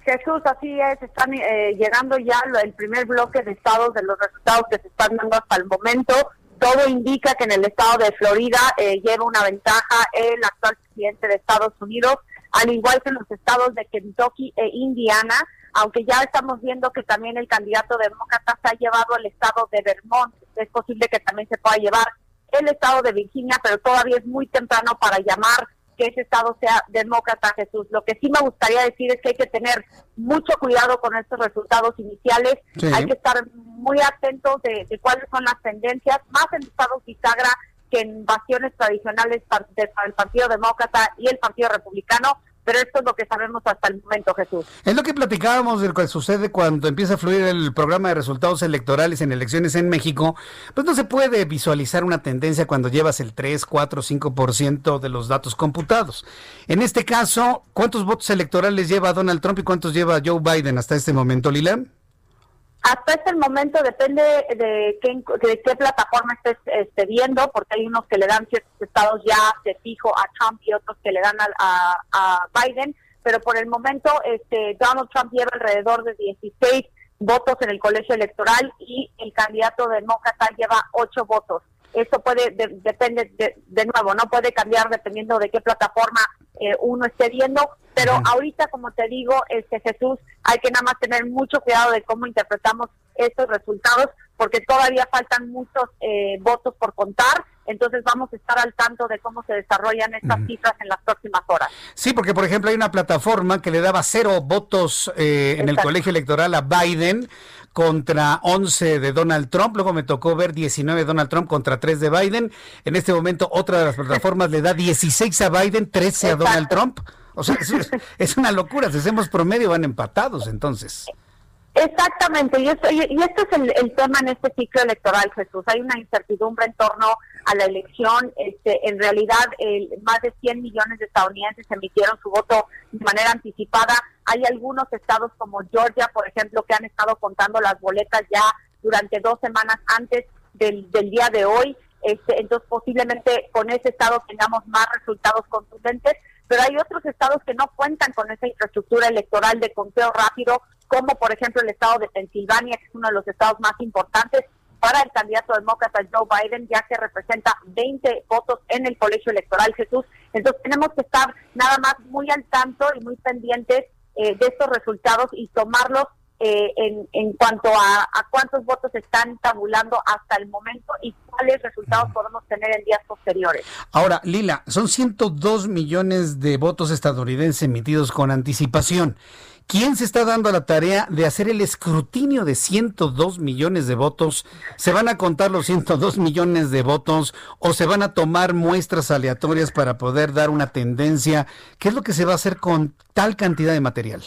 Jesús, así es, están eh, llegando ya el primer bloque de estados de los resultados que se están dando hasta el momento. Todo indica que en el estado de Florida eh, lleva una ventaja el actual presidente de Estados Unidos, al igual que en los estados de Kentucky e Indiana aunque ya estamos viendo que también el candidato demócrata se ha llevado el estado de Vermont, es posible que también se pueda llevar el estado de Virginia, pero todavía es muy temprano para llamar que ese estado sea demócrata, Jesús. Lo que sí me gustaría decir es que hay que tener mucho cuidado con estos resultados iniciales, hay que estar muy atentos de, cuáles son las tendencias, más en estados bisagra que en bastiones tradicionales del Partido Demócrata y el Partido Republicano, pero esto es lo que sabemos hasta el momento, Jesús. Es lo que platicábamos de lo que sucede cuando empieza a fluir el programa de resultados electorales en elecciones en México, pues no se puede visualizar una tendencia cuando llevas el 3, 4, 5% de los datos computados. En este caso, ¿cuántos votos electorales lleva Donald Trump y cuántos lleva Joe Biden hasta este momento, Lila? Hasta este momento depende de qué, de qué plataforma estés este, viendo, porque hay unos que le dan ciertos estados ya de fijo a Trump y otros que le dan a, a, Biden, pero por el momento este, Donald Trump lleva alrededor de 16 votos en el colegio electoral y el candidato demócrata lleva 8 votos. Esto puede, depende de, nuevo, no puede cambiar dependiendo de qué plataforma eh, uno esté viendo, pero ahorita, como te digo, este Jesús, hay que nada más tener mucho cuidado de cómo interpretamos estos resultados, porque todavía faltan muchos eh, votos por contar. Entonces vamos a estar al tanto de cómo se desarrollan estas cifras en las próximas horas. Sí, porque por ejemplo hay una plataforma que le daba cero votos eh, en el colegio electoral a Biden contra 11 de Donald Trump. Luego me tocó ver 19 de Donald Trump contra 3 de Biden. En este momento otra de las plataformas le da 16 a Biden, 13 a Donald Trump. O sea, es, una locura. Si hacemos promedio, van empatados entonces. Exactamente, y, esto, y este es el, tema en este ciclo electoral, Jesús. Hay una incertidumbre en torno a la elección. Este, en realidad, más de 100 millones de estadounidenses emitieron su voto de manera anticipada. Hay algunos estados como Georgia, por ejemplo, que han estado contando las boletas ya durante dos semanas antes del, del día de hoy. Este, entonces, posiblemente con ese estado tengamos más resultados contundentes pero hay otros estados que no cuentan con esa infraestructura electoral de conteo rápido, como por ejemplo el estado de Pensilvania, que es uno de los estados más importantes para el candidato demócrata Joe Biden, ya que representa 20 votos en el colegio electoral, Jesús. Entonces tenemos que estar nada más muy al tanto y muy pendientes eh, de estos resultados y tomarlos eh, en, en, cuanto a, a, cuántos votos están tabulando hasta el momento y cuáles resultados podemos tener en días posteriores. Ahora, Lila, son 102 millones de votos estadounidenses emitidos con anticipación. ¿Quién se está dando la tarea de hacer el escrutinio de 102 millones de votos? ¿Se van a contar los 102 millones de votos o se van a tomar muestras aleatorias para poder dar una tendencia? ¿Qué es lo que se va a hacer con tal cantidad de material?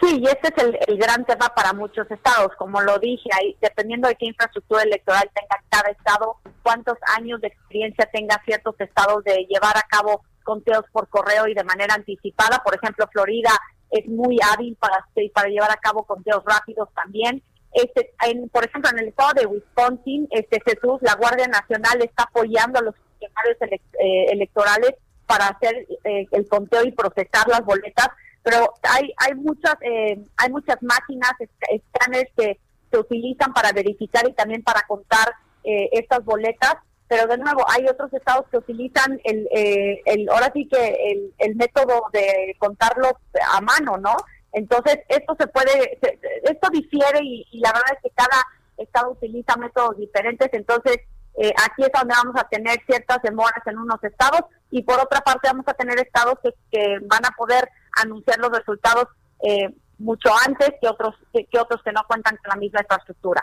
Sí, y este es el, gran tema para muchos estados. Como lo dije, ahí, dependiendo de qué infraestructura electoral tenga cada estado, cuántos años de experiencia tenga ciertos estados de llevar a cabo conteos por correo y de manera anticipada. Por ejemplo, Florida es muy hábil para, para llevar a cabo conteos rápidos también. Este, en, por ejemplo, en el estado de Wisconsin, este Jesús, la Guardia Nacional está apoyando a los funcionarios eh, electorales para hacer eh, el conteo y procesar las boletas pero hay hay muchas eh, hay muchas máquinas escáneres que se utilizan para verificar y también para contar eh, estas boletas pero de nuevo hay otros estados que utilizan el, eh, el ahora sí que el, el método de contarlos a mano no entonces esto se puede esto difiere y, y, la verdad es que cada estado utiliza métodos diferentes. Entonces eh, aquí es donde vamos a tener ciertas demoras en unos estados y por otra parte vamos a tener estados que, que van a poder anunciar los resultados eh, mucho antes que otros que, otros que no cuentan con la misma infraestructura.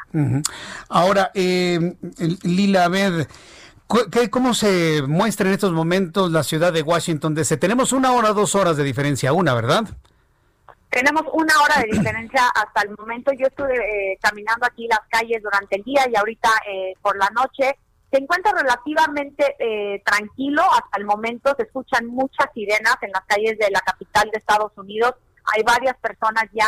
Ahora, eh, Lila, a ver, ¿cómo se muestra en estos momentos la ciudad de Washington DC? Tenemos una hora, dos horas de diferencia, una, ¿verdad? Tenemos una hora de diferencia hasta el momento. Yo estuve eh, caminando aquí las calles durante el día y ahorita eh, por la noche. Se encuentra relativamente eh, tranquilo hasta el momento. Se escuchan muchas sirenas en las calles de la capital de Estados Unidos. Hay varias personas ya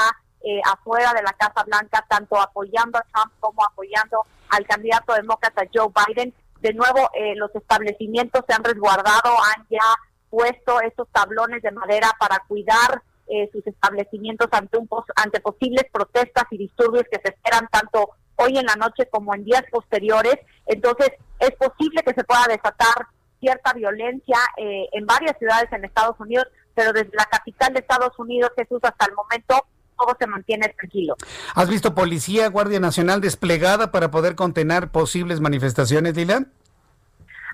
afuera de la Casa Blanca, tanto apoyando a Trump como apoyando al candidato demócrata Joe Biden. De nuevo, los establecimientos se han resguardado, han ya puesto esos tablones de madera para cuidar eh, sus establecimientos ante, un ante posibles protestas y disturbios que se esperan tanto hoy en la noche como en días posteriores. Entonces, es posible que se pueda desatar cierta violencia eh, en varias ciudades en Estados Unidos, pero desde la capital de Estados Unidos, Jesús, hasta el momento todo se mantiene tranquilo. ¿Has visto policía, Guardia Nacional desplegada para poder contener posibles manifestaciones, Dylan?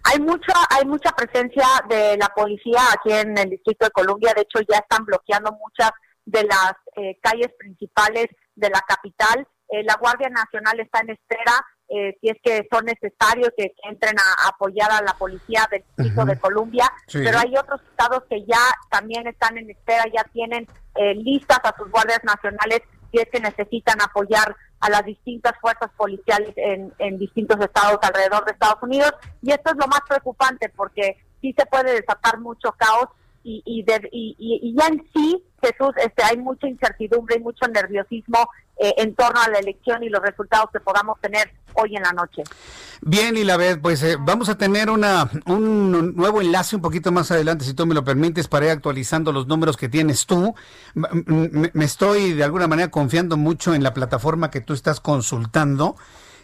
Hay mucha, hay mucha presencia de la policía aquí en el Distrito de Columbia. De hecho, ya están bloqueando muchas de las eh, calles principales de la capital. Eh, la Guardia Nacional está en espera eh, si es que son necesarios que, entren a, apoyar a la policía del Distrito de Columbia, pero hay otros estados que ya también están en espera, ya tienen eh, listas a sus guardias nacionales si es que necesitan apoyar a las distintas fuerzas policiales en, en distintos estados alrededor de Estados Unidos. Y esto es lo más preocupante porque sí se puede desatar mucho caos y, y, y, ya en sí, Jesús, este, hay mucha incertidumbre y mucho nerviosismo eh, en torno a la elección y los resultados que podamos tener hoy en la noche. Bien, y la vez, pues eh, vamos a tener una, un nuevo enlace un poquito más adelante, si tú me lo permites, para ir actualizando los números que tienes tú. me estoy de alguna manera confiando mucho en la plataforma que tú estás consultando.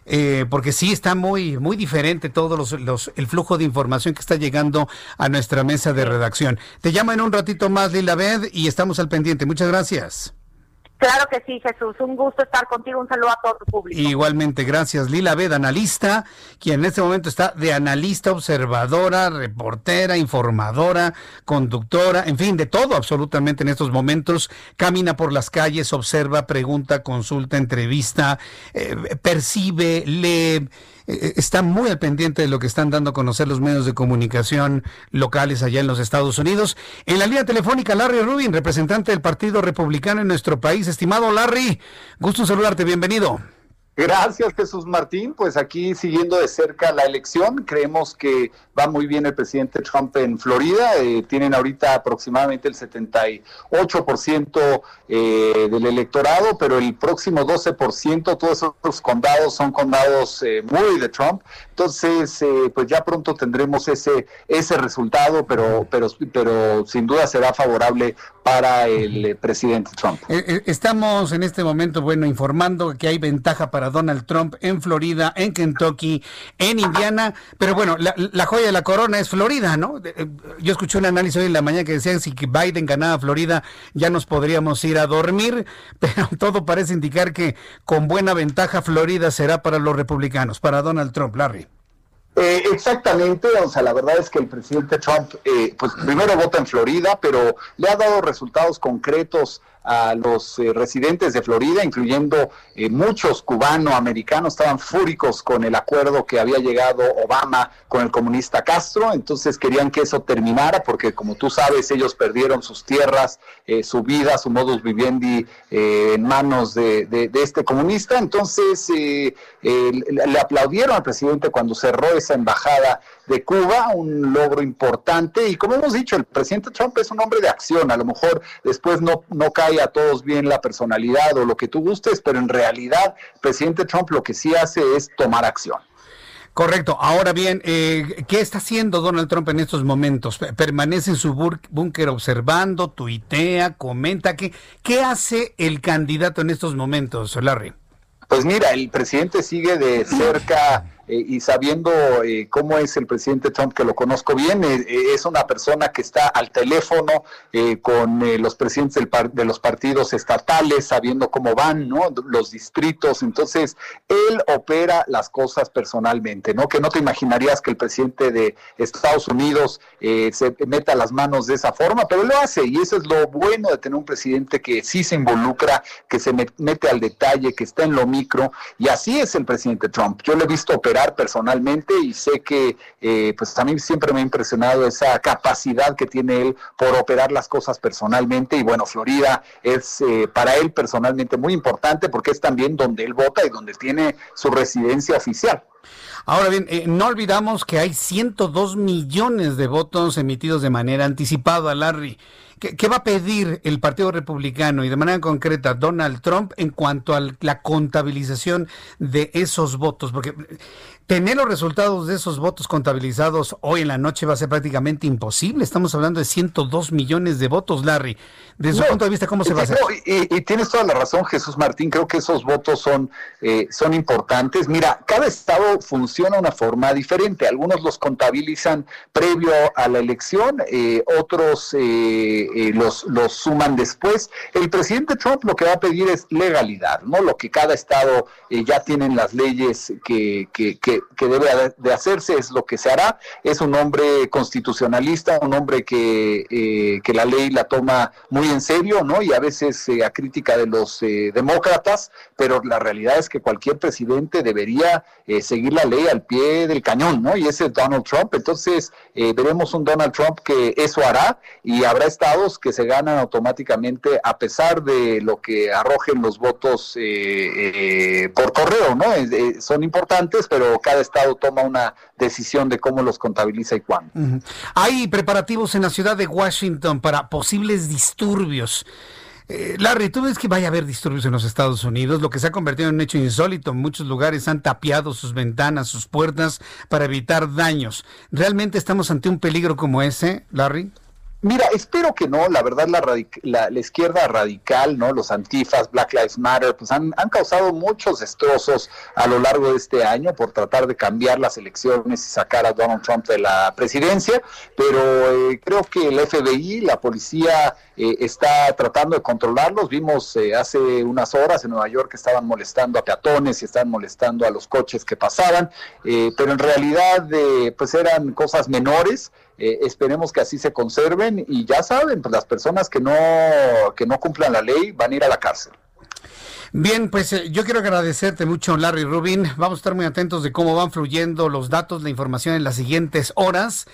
Eh, porque sí está muy, muy diferente todo los, el flujo de información que está llegando a nuestra mesa de redacción. Te llamo en un ratito más, Lila Bed, y estamos al pendiente. Muchas gracias. Claro que sí, Jesús. Un gusto estar contigo. Un saludo a todo tu público. Igualmente, gracias. Lila Bed, analista, quien en este momento está de analista, observadora, reportera, informadora, conductora, en fin, de todo absolutamente en estos momentos. Camina por las calles, observa, pregunta, consulta, entrevista, eh, percibe, lee eh, está muy al pendiente de lo que están dando a conocer los medios de comunicación locales allá en los Estados Unidos. En la línea telefónica, Larry Rubin, representante del Partido Republicano en nuestro país. Estimado Larry, gusto saludarte, bienvenido. Gracias, Jesús Martín. Pues aquí siguiendo de cerca la elección, creemos que va muy bien el presidente Trump en Florida. Eh, tienen ahorita aproximadamente el 78% eh, del electorado, pero el próximo 12%, todos esos condados son condados eh, muy de Trump. Entonces, eh, pues ya pronto tendremos ese ese resultado, pero pero pero sin duda será favorable para el presidente Trump. Estamos en este momento, bueno, informando que hay ventaja para Donald Trump en Florida, en Kentucky, en Indiana, pero bueno, la, la joya de la corona es Florida, ¿no? Eh, yo escuché un análisis hoy en la mañana que decían si Biden ganaba Florida ya nos podríamos ir a dormir, pero todo parece indicar que con buena ventaja Florida será para los republicanos, para Donald Trump, Larry. Eh, exactamente, o sea, la verdad es que el presidente Trump, eh, pues primero vota en Florida, pero le ha dado resultados concretos a los eh, residentes de Florida, incluyendo eh, muchos cubano-americanos, estaban fúricos con el acuerdo que había llegado Obama con el comunista Castro, entonces querían que eso terminara porque como tú sabes ellos perdieron sus tierras, eh, su vida, su modus vivendi en manos de, de, este comunista, entonces le aplaudieron al presidente cuando cerró esa embajada de Cuba, un logro importante y como hemos dicho, el presidente Trump es un hombre de acción, a lo mejor después no, no cae a todos bien la personalidad o lo que tú gustes, pero en realidad el presidente Trump lo que sí hace es tomar acción. Correcto. Ahora bien, eh, ¿qué está haciendo Donald Trump en estos momentos? ¿Permanece en su búnker observando, tuitea, comenta? ¿qué, ¿Qué hace el candidato en estos momentos, Larry? Pues mira, el presidente sigue de cerca eh, y sabiendo eh, cómo es el presidente Trump, que lo conozco bien, eh, es una persona que está al teléfono con los presidentes del de los partidos estatales, sabiendo cómo van, ¿no? Los distritos. Entonces, él opera las cosas personalmente, ¿no? Que no te imaginarías que el presidente de Estados Unidos se meta las manos de esa forma, pero lo hace. Y eso es lo bueno de tener un presidente que sí se involucra, que se mete al detalle, que está en lo micro. Y así es el presidente Trump. Yo lo he visto operar personalmente y sé que eh, pues también siempre me ha impresionado esa capacidad que tiene él por operar las cosas personalmente y bueno, Florida es eh, para él personalmente muy importante porque es también donde él vota y donde tiene su residencia oficial. Ahora bien, eh, no olvidamos que hay 102 millones de votos emitidos de manera anticipada, Larry. ¿Qué, va a pedir el Partido Republicano y de manera concreta Donald Trump en cuanto a la contabilización de esos votos? Porque tener los resultados de esos votos contabilizados hoy en la noche va a ser prácticamente imposible. Estamos hablando de 102 millones de votos, Larry. Desde su punto de vista, ¿cómo se va a hacer? y, tienes toda la razón, Jesús Martín. Creo que esos votos son, eh, son importantes. Mira, cada estado funciona de una forma diferente. Algunos los contabilizan previo a la elección, eh, otros eh, eh, los, los suman después. El presidente Trump lo que va a pedir es legalidad, ¿no? Lo que cada estado ya tienen las leyes que, que, que, debe de hacerse es lo que se hará. Es un hombre constitucionalista, un hombre que, que la ley la toma muy en serio, ¿no? Y a veces a crítica de los demócratas, pero la realidad es que cualquier presidente debería seguir la ley al pie del cañón, ¿no? Y ese es Donald Trump. Entonces, eh, veremos un Donald Trump que eso hará y habrá estados que se ganan automáticamente a pesar de lo que arrojen los votos eh, eh, por correo, ¿no? son importantes, pero cada estado toma una decisión de cómo los contabiliza y cuándo. Hay preparativos en la ciudad de Washington para posibles disturbios. Eh, Larry, ¿tú ves que vaya a haber disturbios en los Estados Unidos? Lo que se ha convertido en un hecho insólito. Muchos lugares han tapiado sus ventanas, sus puertas para evitar daños. ¿Realmente estamos ante un peligro como ese, Larry? Mira, espero que no, la verdad la, la, izquierda radical, ¿no? Los antifas, Black Lives Matter, pues han, causado muchos destrozos a lo largo de este año por tratar de cambiar las elecciones y sacar a Donald Trump de la presidencia, pero eh, creo que el FBI, la policía eh, está tratando de controlarlos. Vimos eh, hace unas horas en Nueva York que estaban molestando a peatones y estaban molestando a los coches que pasaban, pero en realidad pues eran cosas menores. Eh, esperemos que así se conserven y ya saben, pues las personas que no, que no cumplan la ley van a ir a la cárcel. Bien, pues eh, yo quiero agradecerte mucho, Larry Rubin. Vamos a estar muy atentos de cómo van fluyendo los datos, la información en las siguientes horas.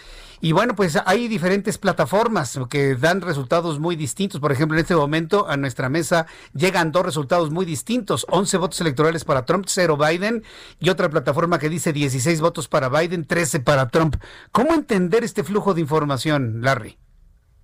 Y bueno, pues hay diferentes plataformas que dan resultados muy distintos. Por ejemplo, en este momento a nuestra mesa llegan dos resultados muy distintos. 11 votos electorales para Trump, 0 Biden. Y otra plataforma que dice 16 votos para Biden, 13 para Trump. ¿Cómo entender este flujo de información, Larry?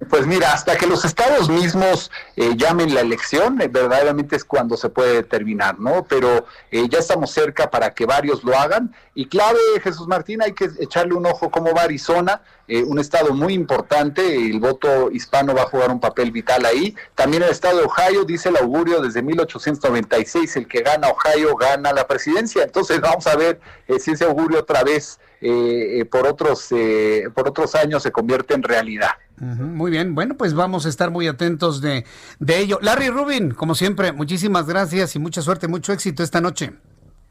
Pues mira, hasta que los estados mismos eh, llamen la elección, eh, verdaderamente es cuando se puede determinar, ¿no? Pero eh, ya estamos cerca para que varios lo hagan. Y clave, Jesús Martín, hay que echarle un ojo cómo va Arizona, un estado muy importante, el voto hispano va a jugar un papel vital ahí. También el estado de Ohio, dice el augurio, desde 1896, el que gana Ohio gana la presidencia. Entonces vamos a ver si ese augurio otra vez por, otros, por otros años se convierte en realidad muy bien, bueno, pues vamos a estar muy atentos de, de ello. Larry Rubin, como siempre, muchísimas gracias y mucha suerte, mucho éxito esta noche.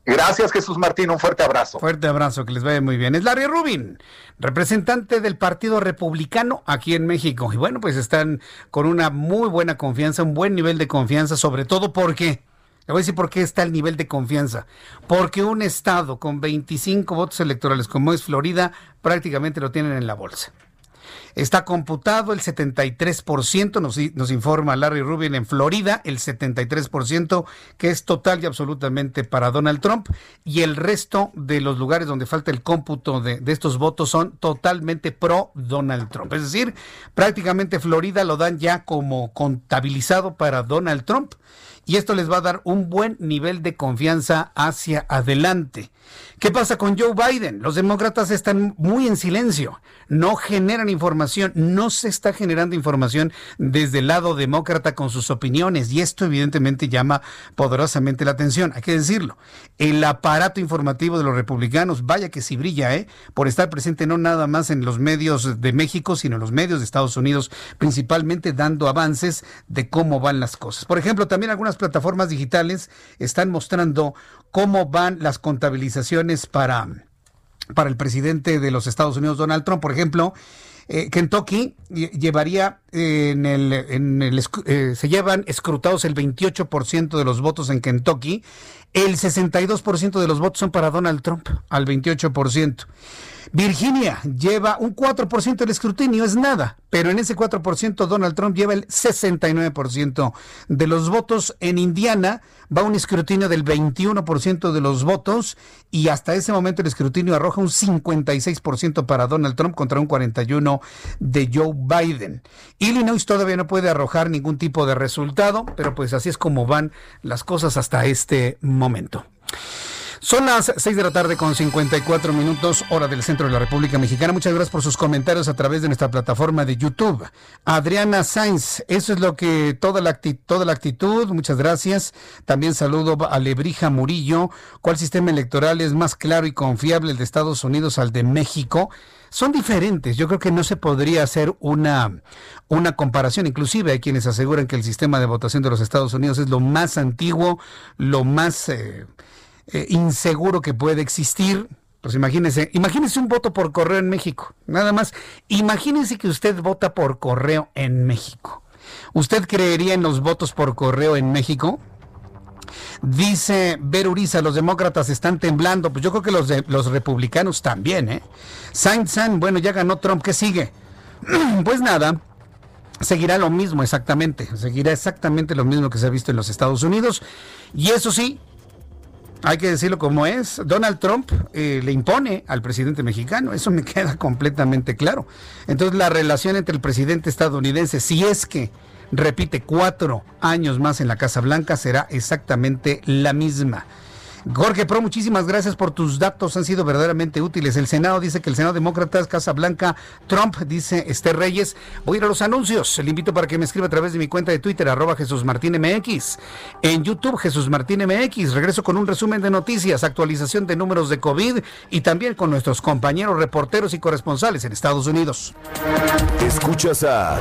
Gracias Jesús Martín, un fuerte abrazo. Fuerte abrazo, que les vaya muy bien. Es Larry Rubin, representante del Partido Republicano aquí en México. Y bueno, pues están con una muy buena confianza, un buen nivel de confianza, sobre todo porque, le voy a decir por qué está el nivel de confianza. Porque un estado con 25 votos electorales como es Florida, prácticamente lo tienen en la bolsa. Está computado el 73%, nos, nos informa Larry Rubin en Florida, el 73%, que es total y absolutamente para Donald Trump, y el resto de los lugares donde falta el cómputo de, de estos votos son totalmente pro Donald Trump. Es decir, prácticamente Florida lo dan ya como contabilizado para Donald Trump y esto les va a dar un buen nivel de confianza hacia adelante. ¿Qué pasa con Joe Biden? Los demócratas están muy en silencio, no generan información, no se está generando información desde el lado demócrata con sus opiniones y esto evidentemente llama poderosamente la atención, hay que decirlo. El aparato informativo de los republicanos, vaya que sí brilla, ¿eh? Por estar presente no nada más en los medios de México, sino en los medios de Estados Unidos, principalmente dando avances de cómo van las cosas. Por ejemplo, también algunas plataformas digitales están mostrando cómo van las contabilizaciones para, para el presidente de los Estados Unidos, Donald Trump. Por ejemplo, eh, Kentucky llevaría en el, en el eh, se llevan escrutados el 28% de los votos en Kentucky, el 62% de los votos son para Donald Trump, al 28%. Virginia lleva un 4% del escrutinio, es nada, pero en ese 4% Donald Trump lleva el 69% de los votos. En Indiana va un escrutinio del 21% de los votos y hasta ese momento el escrutinio arroja un 56% para Donald Trump contra un 41% de Joe Biden. Illinois todavía no puede arrojar ningún tipo de resultado, pero pues así es como van las cosas hasta este momento. Son las 6 de la tarde con 54 minutos, hora del centro de la República Mexicana. Muchas gracias por sus comentarios a través de nuestra plataforma de YouTube. Adriana Sainz, eso es lo que toda la, toda la actitud, muchas gracias. También saludo a Lebrija Murillo. ¿Cuál sistema electoral es más claro y confiable, el de Estados Unidos al de México? son diferentes. Yo creo que no se podría hacer una, una comparación. Inclusive hay quienes aseguran que el sistema de votación de los Estados Unidos es lo más antiguo, lo más eh, eh, inseguro que puede existir. Pues imagínese, imagínese un voto por correo en México. Nada más, imagínese que usted vota por correo en México. ¿Usted creería en los votos por correo en México? Dice Beruriza, los demócratas están temblando. Pues yo creo que los, de, los republicanos también, ¿eh? Saint San, bueno, ya ganó Trump, ¿qué sigue? pues nada, seguirá lo mismo exactamente, seguirá exactamente lo mismo que se ha visto en los Estados Unidos. Y eso sí, hay que decirlo como es, Donald Trump eh, le impone al presidente mexicano, eso me queda completamente claro. Entonces la relación entre el presidente estadounidense, si es que repite cuatro años más en la Casa Blanca, será exactamente la misma. Jorge Pro, muchísimas gracias por tus datos, han sido verdaderamente útiles. El Senado dice que el Senado Demócratas, Casa Blanca, Trump, dice Esther Reyes. Voy a ir a los anuncios. Le invito para que me escriba a través de mi cuenta de Twitter, arroba Jesús Martín MX. En YouTube, Jesús Martín MX. Regreso con un resumen de noticias, actualización de números de COVID y también con nuestros compañeros reporteros y corresponsales en Estados Unidos. Escuchas a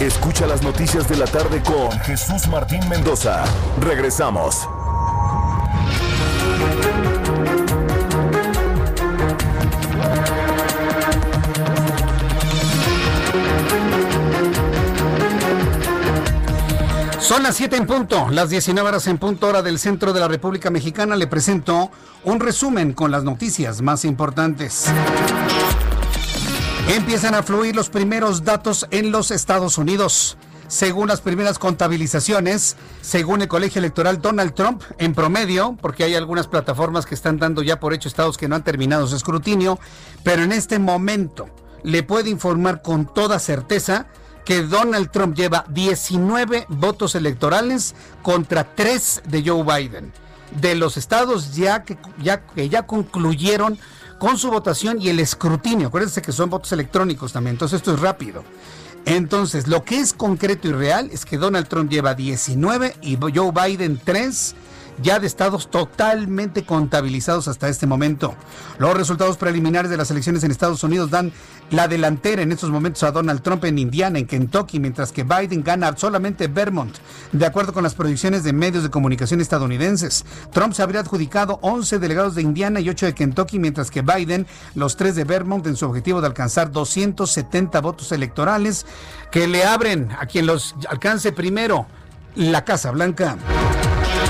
Escucha las noticias de la tarde con Jesús Martín Mendoza. Regresamos. Son las 7 en punto, las 19 horas en punto hora del centro de la República Mexicana. Le presento un resumen con las noticias más importantes. Empiezan a fluir los primeros datos en los Estados Unidos. Según las primeras contabilizaciones, según el colegio electoral Donald Trump, en promedio, porque hay algunas plataformas que están dando ya por hecho estados que no han terminado su escrutinio, pero en este momento le puede informar con toda certeza que Donald Trump lleva 19 votos electorales contra 3 de Joe Biden. De los estados ya que ya, que ya concluyeron con su votación y el escrutinio. Acuérdense que son votos electrónicos también, entonces esto es rápido. Entonces, lo que es concreto y real es que Donald Trump lleva 19 y Joe Biden 3 ya de estados totalmente contabilizados hasta este momento. Los resultados preliminares de las elecciones en Estados Unidos dan la delantera en estos momentos a Donald Trump en Indiana, en Kentucky, mientras que Biden gana solamente Vermont. De acuerdo con las proyecciones de medios de comunicación estadounidenses, Trump se habría adjudicado 11 delegados de Indiana y 8 de Kentucky, mientras que Biden los 3 de Vermont en su objetivo de alcanzar 270 votos electorales que le abren a quien los alcance primero la Casa Blanca.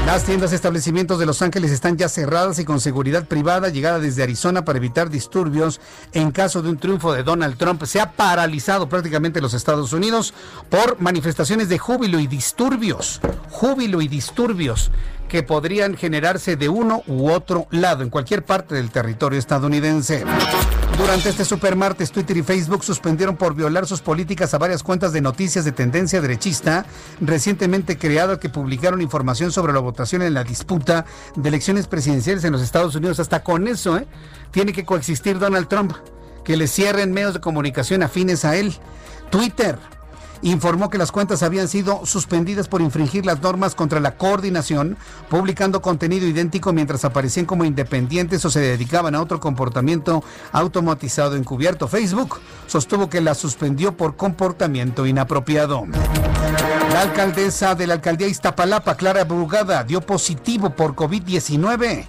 Las tiendas y establecimientos de Los Ángeles están ya cerradas y con seguridad privada llegada desde Arizona para evitar disturbios en caso de un triunfo de Donald Trump. Se ha paralizado prácticamente los Estados Unidos por manifestaciones de júbilo y disturbios. Júbilo y disturbios que podrían generarse de uno u otro lado en cualquier parte del territorio estadounidense. Durante este supermartes, Twitter y Facebook suspendieron por violar sus políticas a varias cuentas de noticias de tendencia derechista recientemente creado que publicaron información sobre la votación en la disputa de elecciones presidenciales en los Estados Unidos. Hasta con eso, ¿eh? tiene que coexistir Donald Trump, que le cierren medios de comunicación afines a él. Twitter, informó que las cuentas habían sido suspendidas por infringir las normas contra la coordinación, publicando contenido idéntico mientras aparecían como independientes o se dedicaban a otro comportamiento automatizado encubierto. Facebook sostuvo que la suspendió por comportamiento inapropiado. La alcaldesa de la alcaldía Iztapalapa, Clara Brugada, dio positivo por COVID-19.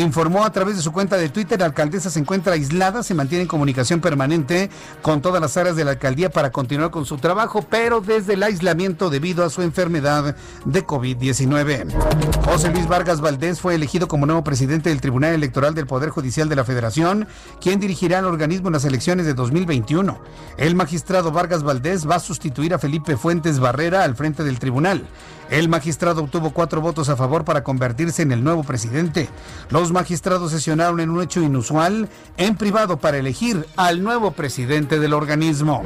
Informó a través de su cuenta de Twitter, la alcaldesa se encuentra aislada, se mantiene en comunicación permanente con todas las áreas de la alcaldía para continuar con su trabajo, pero desde el aislamiento debido a su enfermedad de COVID-19. José Luis Vargas Valdés fue elegido como nuevo presidente del Tribunal Electoral del Poder Judicial de la Federación, quien dirigirá al organismo en las elecciones de 2021. El magistrado Vargas Valdés va a sustituir a Felipe Fuentes Barrera al frente del tribunal. El magistrado obtuvo cuatro votos a favor para convertirse en el nuevo presidente. Los magistrados sesionaron en un hecho inusual en privado para elegir al nuevo presidente del organismo.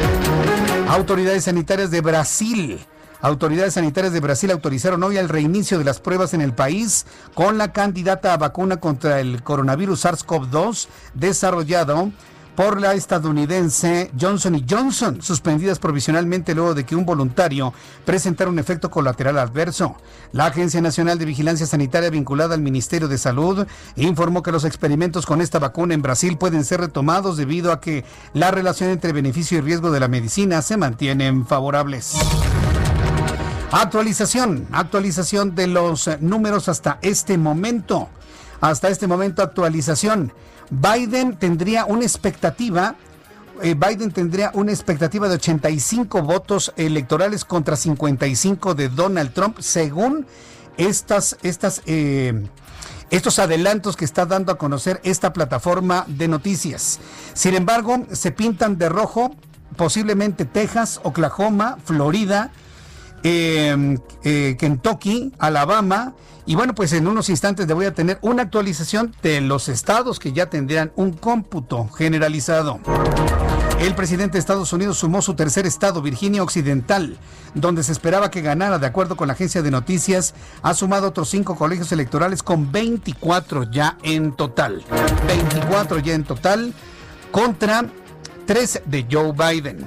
Autoridades sanitarias de Brasil. Autoridades sanitarias de Brasil autorizaron hoy el reinicio de las pruebas en el país con la candidata a vacuna contra el coronavirus SARS-CoV-2 desarrollado por la estadounidense Johnson Johnson, suspendidas provisionalmente luego de que un voluntario presentara un efecto colateral adverso. La Agencia Nacional de Vigilancia Sanitaria vinculada al Ministerio de Salud informó que los experimentos con esta vacuna en Brasil pueden ser retomados debido a que la relación entre beneficio y riesgo de la medicina se mantienen favorables. Actualización, actualización de los números hasta este momento. Hasta este momento actualización. Biden tendría una expectativa eh, Biden tendría una expectativa de 85 votos electorales contra 55 de Donald Trump, según estas, eh, estos adelantos que está dando a conocer esta plataforma de noticias. Sin embargo, se pintan de rojo posiblemente Texas, Oklahoma, Florida, eh, Kentucky, Alabama y bueno, pues en unos instantes le voy a tener una actualización de los estados que ya tendrían un cómputo generalizado. El presidente de Estados Unidos sumó su tercer estado, Virginia Occidental, donde se esperaba que ganara, de acuerdo con la agencia de noticias, ha sumado otros cinco colegios electorales con 24 ya en total. 24 ya en total contra 3 de Joe Biden.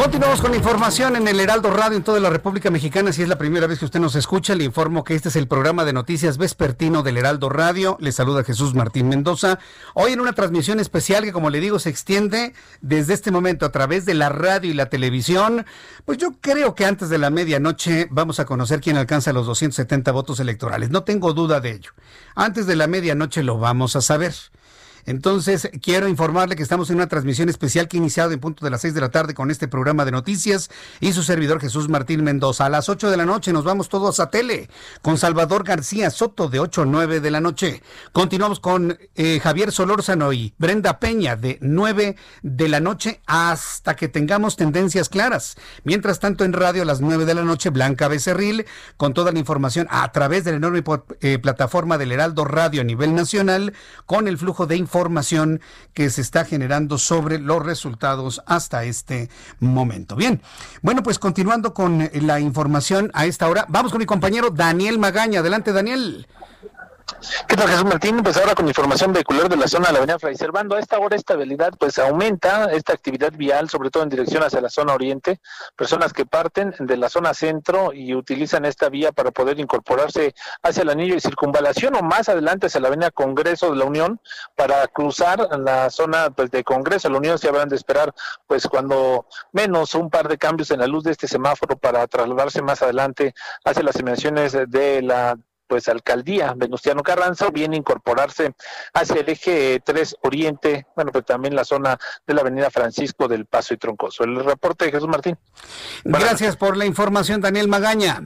Continuamos con información en el Heraldo Radio en toda la República Mexicana. Si es la primera vez que usted nos escucha, le informo que este es el programa de noticias vespertino del Heraldo Radio. Le saluda Jesús Martín Mendoza. Hoy en una transmisión especial que, como le digo, se extiende desde este momento a través de la radio y la televisión. Pues yo creo que antes de la medianoche vamos a conocer quién alcanza los 270 votos electorales. No tengo duda de ello. Antes de la medianoche lo vamos a saber. Entonces, quiero informarle que estamos en una transmisión especial que ha iniciado en punto de las 6 de la tarde con este programa de noticias y su servidor Jesús Martín Mendoza. A las 8 de la noche nos vamos todos a tele con Salvador García Soto de 8 a 9 de la noche. Continuamos con eh, Javier Solórzano y Brenda Peña de 9 de la noche hasta que tengamos tendencias claras. Mientras tanto, en radio a las 9 de la noche, Blanca Becerril con toda la información a través de la enorme eh, plataforma del Heraldo Radio a nivel nacional con el flujo de información información que se está generando sobre los resultados hasta este momento. Bien, bueno, pues continuando con la información a esta hora, vamos con mi compañero Daniel Magaña. Adelante, Daniel. ¿Qué tal Jesús Martín? Pues ahora con información vehicular de la zona de la avenida Fray Servando, a esta hora esta habilidad pues aumenta esta actividad vial, sobre todo en dirección hacia la zona oriente, personas que parten de la zona centro y utilizan esta vía para poder incorporarse hacia el anillo de circunvalación o más adelante hacia la avenida Congreso de la Unión para cruzar la zona pues, de Congreso de la Unión se habrán de esperar pues cuando menos un par de cambios en la luz de este semáforo para trasladarse más adelante hacia las dimensiones de la pues alcaldía Venustiano Carranza viene a incorporarse hacia el eje 3 Oriente, bueno, pues también la zona de la avenida Francisco del Paso y Troncoso. El reporte de Jesús Martín. Gracias por la información, Daniel Magaña.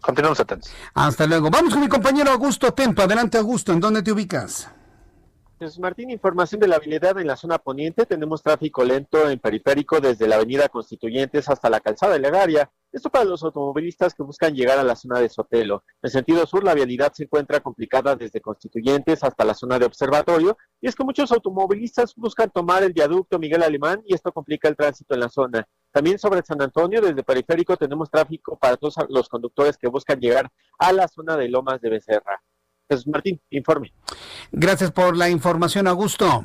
Continuamos atentos. Hasta luego. Vamos con mi compañero Augusto Tempo. Adelante, Augusto. ¿En dónde te ubicas? Jesús Martín, información de la habilidad en la zona poniente. Tenemos tráfico lento en periférico desde la avenida Constituyentes hasta la calzada Legaria. Esto para los automovilistas que buscan llegar a la zona de Sotelo. En sentido sur, la vialidad se encuentra complicada desde Constituyentes hasta la zona de Observatorio, y es que muchos automovilistas buscan tomar el viaducto Miguel Alemán y esto complica el tránsito en la zona. También sobre San Antonio, desde Periférico, tenemos tráfico para todos los conductores que buscan llegar a la zona de Lomas de Becerra. Jesús Martín, informe. Gracias por la información, Augusto.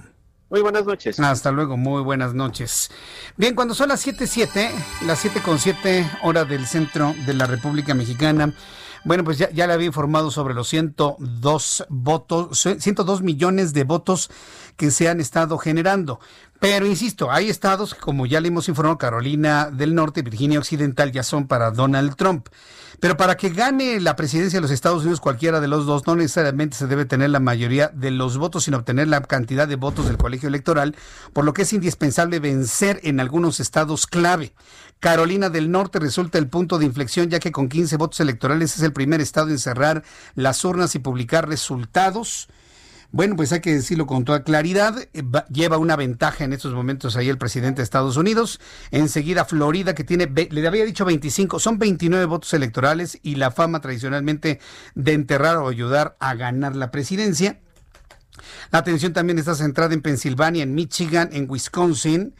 Muy buenas noches. Hasta luego, muy buenas noches. Bien, cuando son las 7.07, las 7 con 7 hora del centro de la República Mexicana, bueno, pues ya, ya le había informado sobre los 102 votos, 102 millones de votos que se han estado generando. Pero insisto, hay estados, como ya le hemos informado, Carolina del Norte, Virginia Occidental, ya son para Donald Trump. Pero para que gane la presidencia de los Estados Unidos cualquiera de los dos, no necesariamente se debe tener la mayoría de los votos, sino obtener la cantidad de votos del colegio electoral, por lo que es indispensable vencer en algunos estados clave. Carolina del Norte resulta el punto de inflexión, ya que con 15 votos electorales es el primer estado en cerrar las urnas y publicar resultados. Bueno, pues hay que decirlo con toda claridad. Eh, lleva una ventaja en estos momentos ahí el presidente de Estados Unidos. Enseguida Florida, que tiene, le había dicho 25, son 29 votos electorales y la fama tradicionalmente de enterrar o ayudar a ganar la presidencia. La atención también está centrada en Pensilvania, en Michigan, en Wisconsin.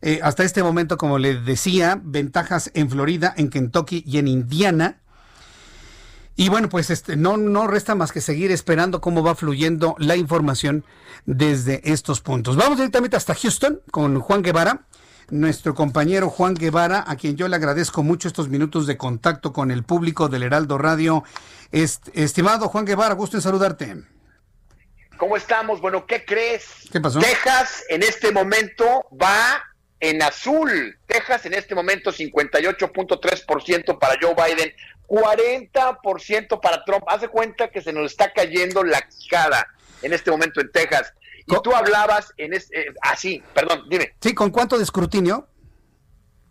Eh, hasta este momento, como le decía, ventajas en Florida, en Kentucky y en Indiana. Y bueno, pues este, no, no resta más que seguir esperando cómo va fluyendo la información desde estos puntos. Vamos directamente hasta Houston con Juan Guevara, nuestro compañero Juan Guevara, a quien yo le agradezco mucho estos minutos de contacto con el público del Heraldo Radio. estimado Juan Guevara, gusto en saludarte. ¿Cómo estamos? Bueno, ¿qué crees? ¿Qué pasó? Texas en este momento va en azul. Texas en este momento 58.3% para Joe Biden, 40% para Trump. Hace cuenta que se nos está cayendo la cara en este momento en Texas. Y tú hablabas en este, así, perdón, dime. Sí, ¿con cuánto de escrutinio?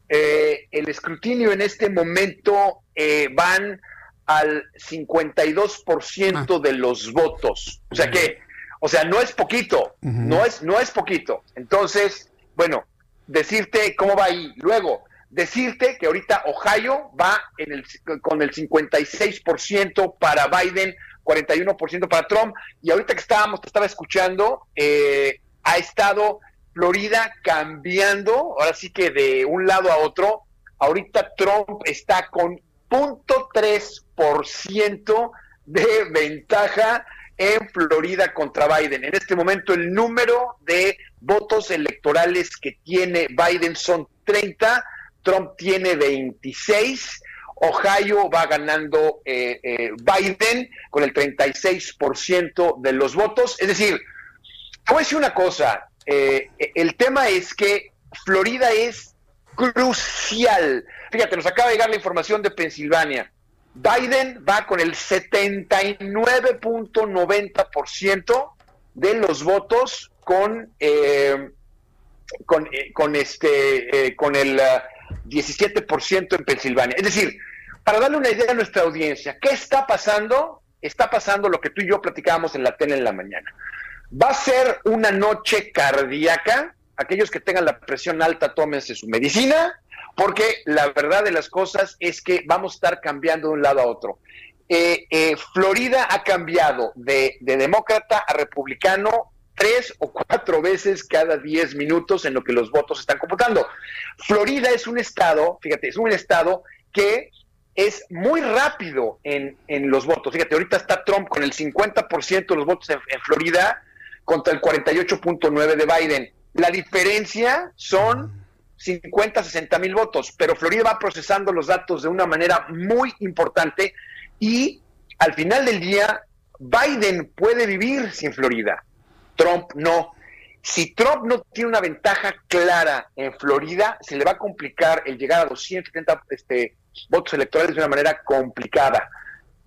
Eh, el escrutinio en este momento eh, van al 52% ah. de los votos. O sea que, o sea, no es poquito, no es no es poquito. Entonces, bueno, decirte cómo va ahí. Luego, decirte que ahorita Ohio va en el, con el 56% para Biden, 41% para Trump. Y ahorita que estábamos, te estaba escuchando, eh, ha estado Florida cambiando, ahora sí que de un lado a otro. Ahorita Trump está con 0.3% de ventaja en Florida contra Biden. En este momento el número de votos electorales que tiene Biden son 30, Trump tiene 26, Ohio va ganando eh, eh, Biden con el 36% de los votos. Es decir, voy a decir una cosa, eh, el tema es que Florida es crucial. Fíjate, nos acaba de llegar la información de Pensilvania. Biden va con el 79.90% de los votos con, con, con, este, con el 17% en Pensilvania. Es decir, para darle una idea a nuestra audiencia, ¿qué está pasando? Está pasando lo que tú y yo platicábamos en la tele en la mañana. Va a ser una noche cardíaca. Aquellos que tengan la presión alta, tómense su medicina porque la verdad de las cosas es que vamos a estar cambiando de un lado a otro. Eh, eh, Florida ha cambiado de, demócrata a republicano tres o cuatro veces cada diez minutos en lo que los votos están computando. Florida es un estado, fíjate, es un estado que es muy rápido en, los votos. Fíjate, ahorita está Trump con el 50% de los votos en, en Florida contra el 48.9 de Biden. La diferencia son 50, 60 mil votos, pero Florida va procesando los datos de una manera muy importante y al final del día Biden puede vivir sin Florida, Trump no. Si Trump no tiene una ventaja clara en Florida, se le va a complicar el llegar a 270 este, votos electorales de una manera complicada.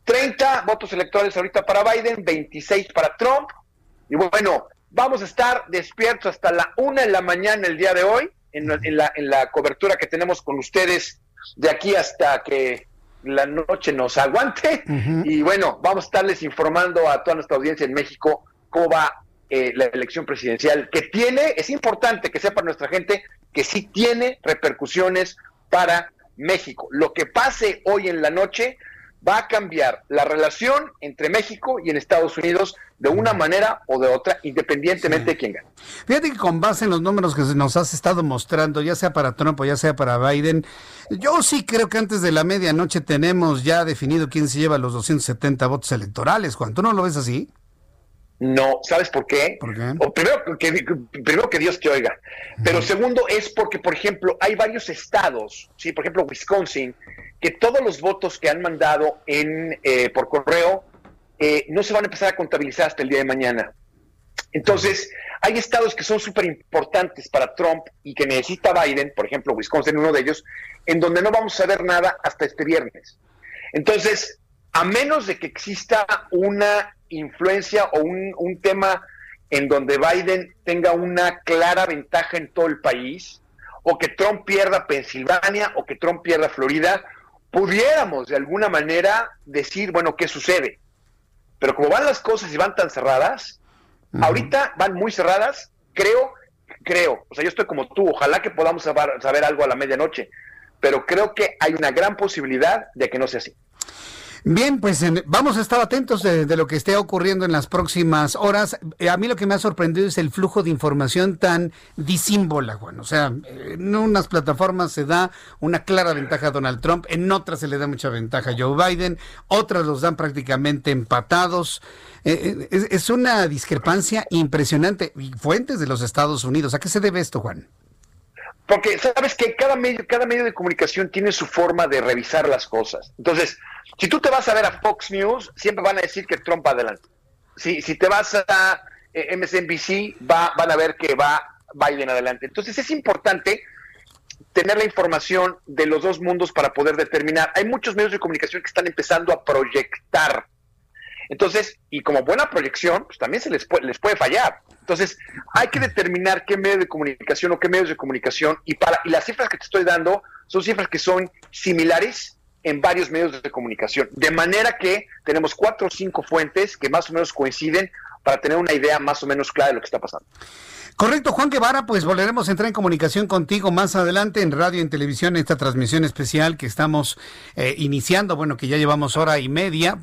30 votos electorales ahorita para Biden, 26 para Trump. Y bueno, vamos a estar despiertos hasta la una de la mañana el día de hoy en, la, en la cobertura que tenemos con ustedes de aquí hasta que la noche nos aguante. Y bueno, vamos a estarles informando a toda nuestra audiencia en México cómo va eh, la elección presidencial, que tiene, es importante que sepa nuestra gente que sí tiene repercusiones para México. Lo que pase hoy en la noche va a cambiar la relación entre México y en Estados Unidos de una manera o de otra, independientemente de quién gane. Fíjate que con base en los números que nos has estado mostrando, ya sea para Trump o ya sea para Biden, yo sí creo que antes de la medianoche tenemos ya definido quién se lleva los 270 votos electorales. Juan, ¿tú no lo ves así? No, ¿sabes por qué? O primero, que, primero que Dios te oiga. Pero segundo es porque, por ejemplo, hay varios estados, sí, por ejemplo, Wisconsin, que todos los votos que han mandado en eh, por correo eh, no se van a empezar a contabilizar hasta el día de mañana. Entonces, hay estados que son súper importantes para Trump y que necesita Biden, por ejemplo, Wisconsin, uno de ellos, en donde no vamos a ver nada hasta este viernes. Entonces, a menos de que exista una influencia o un, tema en donde Biden tenga una clara ventaja en todo el país, o que Trump pierda Pensilvania, o que Trump pierda Florida, pudiéramos de alguna manera decir, bueno, ¿qué sucede? Pero como van las cosas y van tan cerradas, ahorita van muy cerradas, creo, creo, o sea, yo estoy como tú, ojalá que podamos saber, saber algo a la medianoche, pero creo que hay una gran posibilidad de que no sea así. Bien, pues vamos a estar atentos de, lo que esté ocurriendo en las próximas horas. Eh, a mí lo que me ha sorprendido es el flujo de información tan disímbola, Juan. O sea, en unas plataformas se da una clara ventaja a Donald Trump, en otras se le da mucha ventaja a Joe Biden, otras los dan prácticamente empatados. Eh, eh, es, una discrepancia impresionante. fuentes de los Estados Unidos. ¿A qué se debe esto, Juan? Porque sabes que cada medio, cada medio de comunicación tiene su forma de revisar las cosas. Entonces, si tú te vas a ver a Fox News, siempre van a decir que Trump va adelante. Si, si te vas a eh, MSNBC, va, van a ver que va Biden adelante. Entonces es importante tener la información de los dos mundos para poder determinar. Hay muchos medios de comunicación que están empezando a proyectar. Entonces, y como buena proyección, pues también se les puede, les puede fallar. Entonces, hay que determinar qué medio de comunicación o qué medios de comunicación y para y las cifras que te estoy dando son cifras que son similares en varios medios de comunicación, de manera que tenemos cuatro o cinco fuentes que más o menos coinciden para tener una idea más o menos clara de lo que está pasando. Correcto, Juan Guevara, pues volveremos a entrar en comunicación contigo más adelante en radio y en televisión, esta transmisión especial que estamos eh, iniciando, bueno, que ya llevamos hora y media,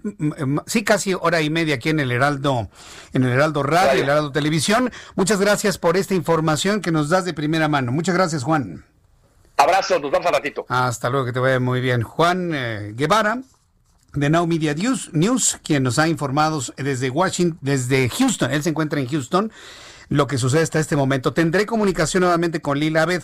sí, casi hora y media aquí en el Heraldo, en el Heraldo Radio, el Heraldo Televisión. Muchas gracias por esta información que nos das de primera mano. Muchas gracias, Juan. Abrazo, nos vemos a ratito. Hasta luego, que te vaya muy bien. Juan eh, Guevara de Now Media News, News, quien nos ha informado desde Washington, desde Houston. Él se encuentra en Houston lo que sucede hasta este momento. Tendré comunicación nuevamente con Lila Abed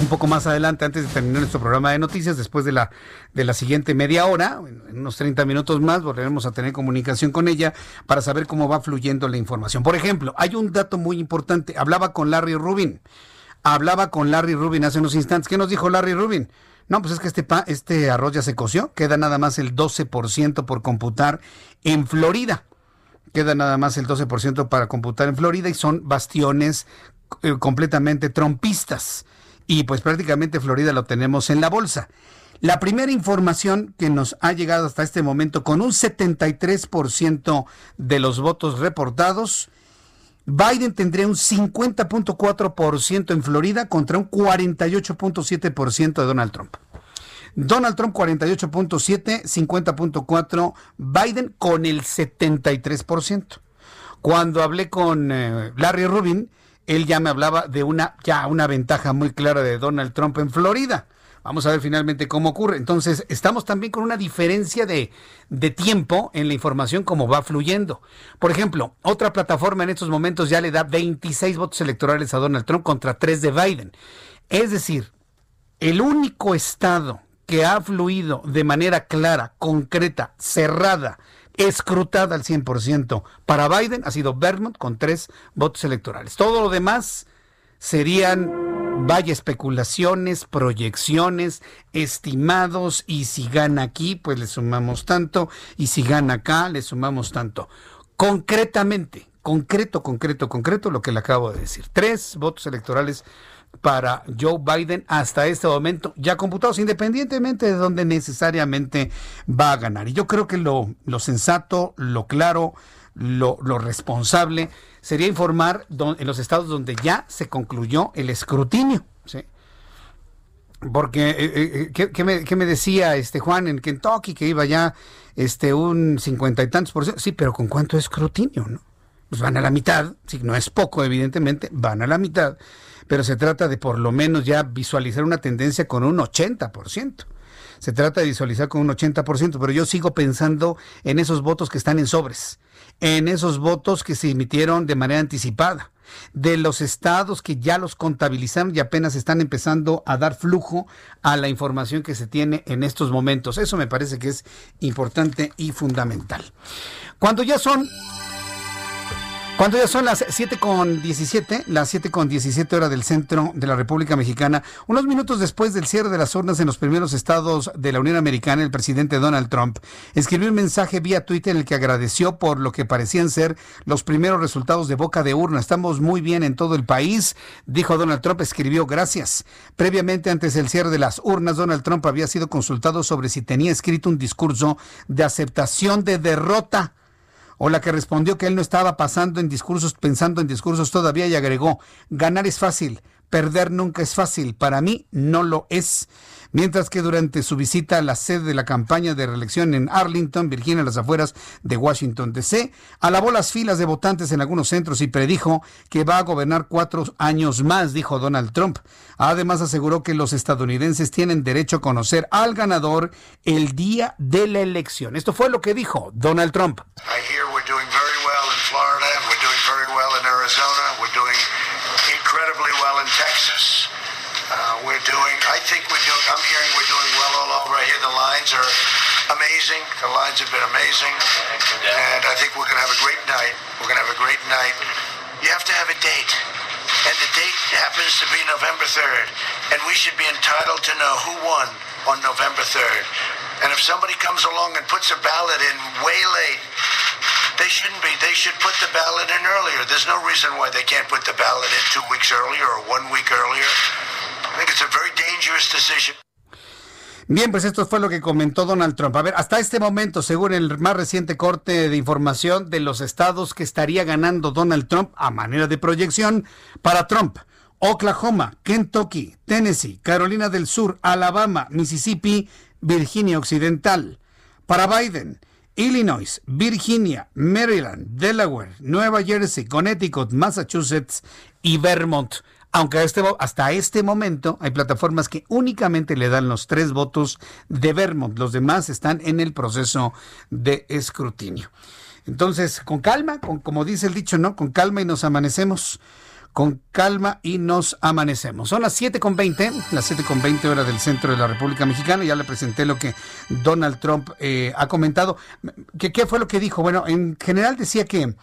un poco más adelante, antes de terminar nuestro programa de noticias, después de la, de la siguiente media hora, en unos 30 minutos más, volveremos a tener comunicación con ella para saber cómo va fluyendo la información. Por ejemplo, hay un dato muy importante. Hablaba con Larry Rubin. Hablaba con Larry Rubin hace unos instantes. ¿Qué nos dijo Larry Rubin? No, pues es que este, este arroz ya se coció. Queda nada más el 12% por computar en Florida queda nada más el 12% para computar en Florida y son bastiones eh, completamente trompistas. Y pues prácticamente Florida lo tenemos en la bolsa. La primera información que nos ha llegado hasta este momento con un 73% de los votos reportados, Biden tendría un 50.4% en Florida contra un 48.7% de Donald Trump. Donald Trump 48.7, 50.4, Biden con el 73%. Cuando hablé con eh, Larry Rubin, él ya me hablaba de una ya una ventaja muy clara de Donald Trump en Florida. Vamos a ver finalmente cómo ocurre. Entonces, estamos también con una diferencia de, de, tiempo en la información, como va fluyendo. Por ejemplo, otra plataforma en estos momentos ya le da 26 votos electorales a Donald Trump contra 3 de Biden. Es decir, el único estado que ha fluido de manera clara, concreta, cerrada, escrutada al 100% para Biden ha sido Vermont con tres votos electorales. Todo lo demás serían, vaya, especulaciones, proyecciones, estimados, y si gana aquí, pues le sumamos tanto, y si gana acá, le sumamos tanto. Concretamente, concreto, concreto, concreto, lo que le acabo de decir. Tres votos electorales para Joe Biden hasta este momento, ya computados, independientemente de donde necesariamente va a ganar. Y yo creo que lo, sensato, lo claro, lo, responsable sería informar en los estados donde ya se concluyó el escrutinio. Porque, eh, eh, eh, ¿qué, me, decía este Juan en Kentucky que iba ya este, un cincuenta y tantos por ciento? Sí, pero ¿con cuánto escrutinio? no? Pues van a la mitad, si no es poco, evidentemente, van a la mitad pero se trata de por lo menos ya visualizar una tendencia con un 80%. se trata de visualizar con un 80%, pero yo sigo pensando en esos votos que están en sobres, en esos votos que se emitieron de manera anticipada de los estados que ya los contabilizaron y apenas están empezando a dar flujo a la información que se tiene en estos momentos. Eso me parece que es importante y fundamental. Cuando ya son cuando ya son las 7 con 17, las 7 con 17 horas del centro de la República Mexicana, unos minutos después del cierre de las urnas en los primeros estados de la Unión Americana, el presidente Donald Trump escribió un mensaje vía Twitter en el que agradeció por lo que parecían ser los primeros resultados de boca de urna. Estamos muy bien en todo el país, dijo Donald Trump, escribió gracias. Previamente, antes del cierre de las urnas, Donald Trump había sido consultado sobre si tenía escrito un discurso de aceptación de derrota o la que respondió que él no estaba pasando en discursos, pensando en discursos todavía y agregó, ganar es fácil, perder nunca es fácil, para mí no lo es mientras que durante su visita a la sede de la campaña de reelección en Arlington, Virginia, las afueras de Washington, D.C., alabó las filas de votantes en algunos centros y predijo que va a gobernar cuatro años más, dijo Donald Trump. Además, aseguró que los estadounidenses tienen derecho a conocer al ganador el día de la elección. Esto fue lo que dijo Donald Trump. Lines are amazing. The lines have been amazing. And I think we're going to have a great night. We're going to have a great night. You have to have a date. And the date happens to be November 3rd. And we should be entitled to know who won on November 3rd. And if somebody comes along and puts a ballot in way late, they shouldn't be. They should put the ballot in earlier. There's no reason why they can't put the ballot in two weeks earlier or one week earlier. Bien, pues esto fue lo que comentó Donald Trump. A ver, hasta este momento, según el más reciente corte de información de los estados que estaría ganando Donald Trump a manera de proyección para Trump. Oklahoma, Kentucky, Tennessee, Carolina del Sur, Alabama, Mississippi, Virginia Occidental. Para Biden, Illinois, Virginia, Maryland, Delaware, Nueva Jersey, Connecticut, Massachusetts y Vermont aunque este, hasta este momento hay plataformas que únicamente le dan los tres votos de Vermont, los demás están en el proceso de escrutinio. Entonces, con calma, con, como dice el dicho, ¿no? Con calma y nos amanecemos. Con calma y nos amanecemos. Son las 7.20, las 7.20 horas del centro de la República Mexicana. Ya le presenté lo que Donald Trump eh, ha comentado. ¿Qué, ¿Qué fue lo que dijo? Bueno, en general decía que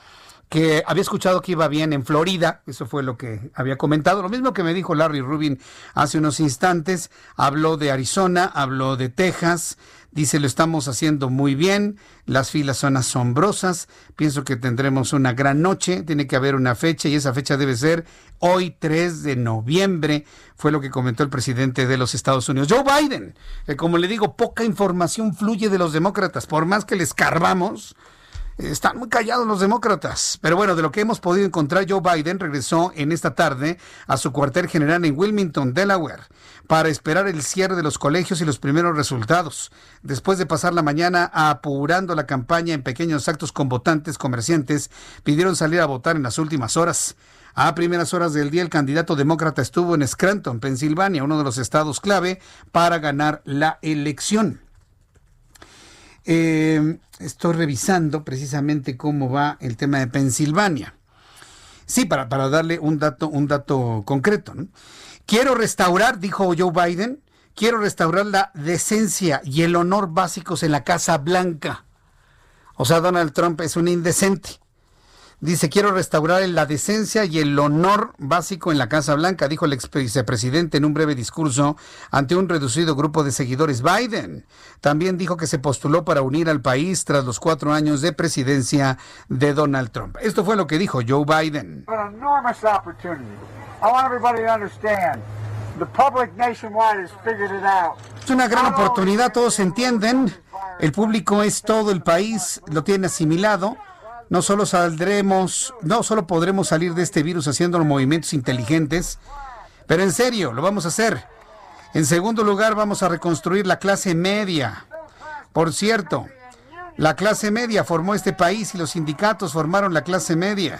que había escuchado que iba bien en Florida, eso fue lo que había comentado, lo mismo que me dijo Larry Rubin hace unos instantes, habló de Arizona, habló de Texas, dice lo estamos haciendo muy bien, las filas son asombrosas, pienso que tendremos una gran noche, tiene que haber una fecha y esa fecha debe ser hoy 3 de noviembre, fue lo que comentó el presidente de los Estados Unidos, Joe Biden, como le digo, poca información fluye de los demócratas, por más que les carbamos, están muy callados los demócratas. Pero bueno, de lo que hemos podido encontrar, Joe Biden regresó en esta tarde a su cuartel general en Wilmington, Delaware, para esperar el cierre de los colegios y los primeros resultados. Después de pasar la mañana apurando la campaña en pequeños actos con votantes, comerciantes, pidieron salir a votar en las últimas horas. A primeras horas del día, el candidato demócrata estuvo en Scranton, Pensilvania, uno de los estados clave para ganar la elección. Eh, estoy revisando precisamente cómo va el tema de Pensilvania. Sí, para, para darle un dato, un dato concreto. Quiero restaurar, dijo Joe Biden, quiero restaurar la decencia y el honor básicos en la Casa Blanca. O sea, Donald Trump es un indecente. Dice, quiero restaurar la decencia y el honor básico en la Casa Blanca, dijo el ex vicepresidente en un breve discurso ante un reducido grupo de seguidores Biden. También dijo que se postuló para unir al país tras los cuatro años de presidencia de Donald Trump. Esto fue lo que dijo Joe Biden. Es una gran oportunidad, todos entienden. El público es todo el país, lo tiene asimilado no solo saldremos, no solo podremos salir de este virus haciendo los movimientos inteligentes, pero en serio, lo vamos a hacer. En segundo lugar, vamos a reconstruir la clase media. Por cierto, la clase media formó este país y los sindicatos formaron la clase media.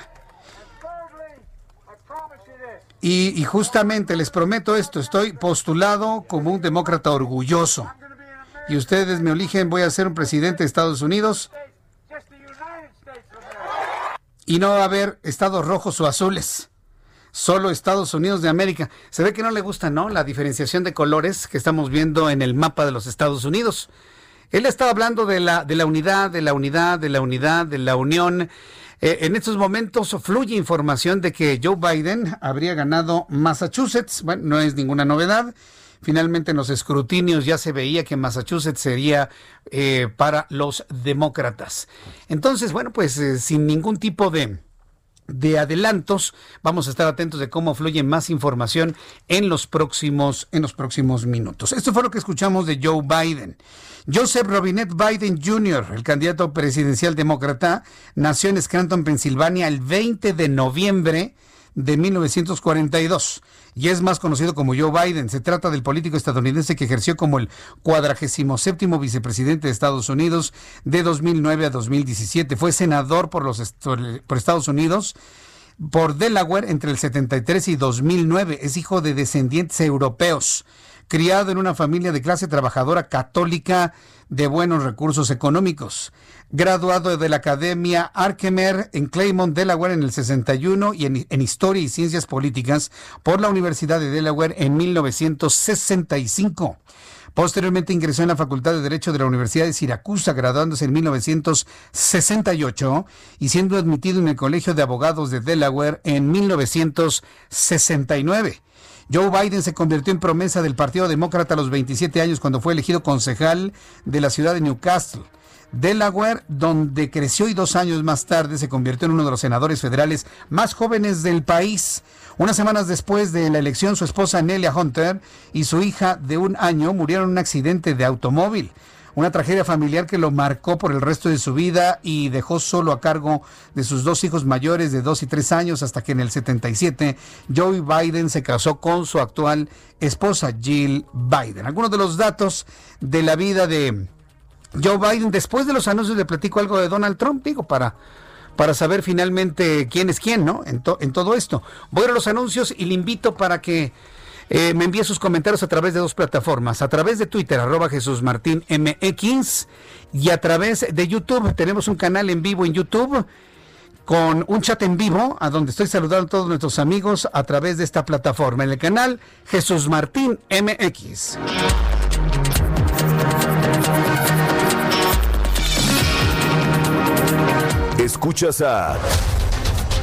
Y, y, justamente les prometo esto, estoy postulado como un demócrata orgulloso. y ustedes me eligen, voy a ser un presidente de Estados Unidos y no va a haber estados rojos o azules. Solo Estados Unidos de América. Se ve que no le gusta, ¿no? La diferenciación de colores que estamos viendo en el mapa de los Estados Unidos. Él estaba hablando de la, de la unidad, de la unidad, de la unidad, de la unión. Eh, en estos momentos fluye información de que Joe Biden habría ganado Massachusetts. Bueno, no es ninguna novedad. Finalmente en los escrutinios ya se veía que Massachusetts sería eh, para los demócratas. Entonces, bueno, pues eh, sin ningún tipo de de adelantos. Vamos a estar atentos de cómo fluye más información en los próximos, en los próximos minutos. Esto fue lo que escuchamos de Joe Biden. Joseph Robinette Biden Jr., el candidato presidencial demócrata, nació en Scranton, Pensilvania, el 20 de noviembre de 1942 y es más conocido como Joe Biden. Se trata del político estadounidense que ejerció como el 47 vicepresidente de Estados Unidos de 2009 a 2017. Fue senador por los por Estados Unidos por Delaware entre el 73 y 2009. Es hijo de descendientes europeos criado en una familia de clase trabajadora católica de buenos recursos económicos. Graduado de la Academia Arkemer en Claymont, Delaware en el 61 y en, en, Historia y Ciencias Políticas por la Universidad de Delaware en 1965. Posteriormente ingresó en la Facultad de Derecho de la Universidad de Siracusa, graduándose en 1968 y siendo admitido en el Colegio de Abogados de Delaware en 1969. Joe Biden se convirtió en promesa del Partido Demócrata a los 27 años cuando fue elegido concejal de la ciudad de Newcastle. Delaware, donde creció y dos años más tarde se convirtió en uno de los senadores federales más jóvenes del país. Unas semanas después de la elección, su esposa Nelia Hunter y su hija de un año murieron en un accidente de automóvil una tragedia familiar que lo marcó por el resto de su vida y dejó solo a cargo de sus dos hijos mayores de dos y tres años hasta que en el 77 Joe Biden se casó con su actual esposa Jill Biden. Algunos de los datos de la vida de Joe Biden después de los anuncios le platico algo de Donald Trump, digo, para para saber finalmente quién es quién, ¿no? En, en todo esto. Voy a los anuncios y le invito para que eh, me envía sus comentarios a través de dos plataformas, a través de Twitter, arroba Jesús Martín y a través de YouTube. Tenemos un canal en vivo en YouTube con un chat en vivo, a donde estoy saludando a todos nuestros amigos a través de esta plataforma, en el canal Jesús Martín MX. Escuchas a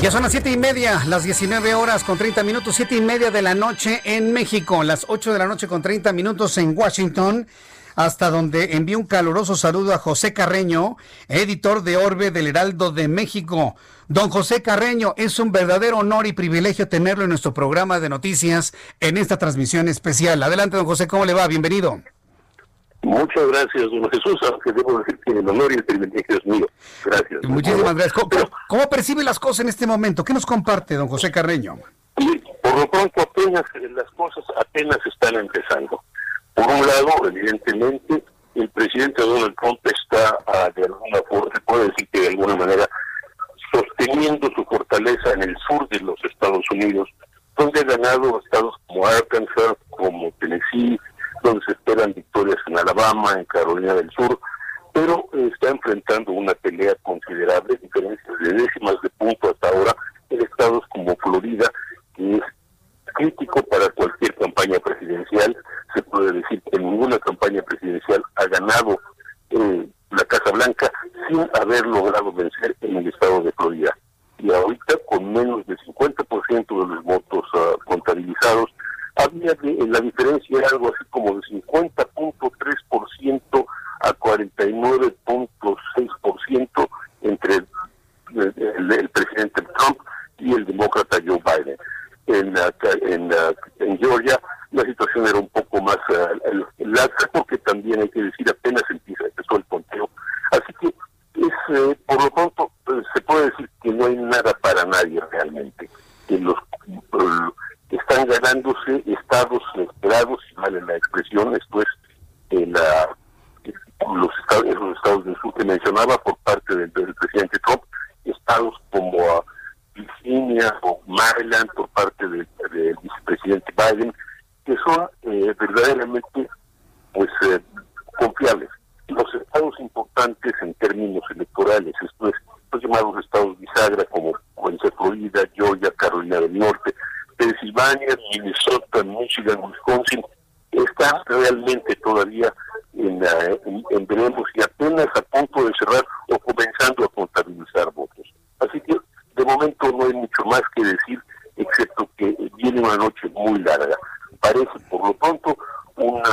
Ya son las siete y media, las 19 horas con 30 minutos, siete y media de la noche en México, las 8 de la noche con 30 minutos en Washington, hasta donde envío un caluroso saludo a José Carreño, editor de Orbe del Heraldo de México. Don José Carreño, es un verdadero honor y privilegio tenerlo en nuestro programa de noticias en esta transmisión especial. Adelante, don José, ¿cómo le va? Bienvenido. Muchas gracias, don Jesús, aunque debo decir que el honor y el privilegio es mío. Gracias. Muchísimas gracias. ¿Cómo, percibe las cosas en este momento? ¿Qué nos comparte, don José Carreño? por lo pronto apenas las cosas apenas están empezando. Por un lado, evidentemente, el presidente Donald Trump está ah, de alguna forma, se puede decir que de alguna manera, sosteniendo su fortaleza en el sur de los Estados Unidos, donde ha ganado estados como Arkansas, como Tennessee, donde se esperan victorias en Alabama, en Carolina del Sur, pero está enfrentando una pelea considerable, diferencias de décimas de punto hasta ahora en estados como Florida, que es crítico para cualquier campaña presidencial. Se puede decir que ninguna campaña presidencial ha ganado eh, la Casa Blanca sin haber logrado vencer en el estado de Florida. Y ahorita con menos del 50% de los votos uh, había de, eh, la diferencia era algo así como de 50.3% a 49.6% entre el, el, el, presidente Trump y el demócrata Joe Biden. En, en, uh, en Georgia la situación era un poco más uh, larga porque también hay que decir apenas empieza, empezó el conteo. Así que es, eh, por lo pronto pues, se puede decir que no hay nada para nadie realmente. Que los eh, están ganándose estados esperados, si vale la expresión, es eh, la- los estados, esos estados del sur que mencionaba por parte del, presidente Trump, estados como ah, Virginia o Maryland por parte del, del vicepresidente Biden, que son eh, verdaderamente pues eh, confiables. Los estados importantes en términos electorales, esto es, los llamados estados bisagra como Florida, Georgia, Carolina del Norte, Pensilvania, Minnesota, Michigan, Wisconsin, están realmente todavía en, la- en, en veremos y apenas a punto de cerrar o comenzando a contabilizar votos. Así que de momento no hay mucho más que decir, excepto que viene una noche muy larga. Parece por lo pronto una,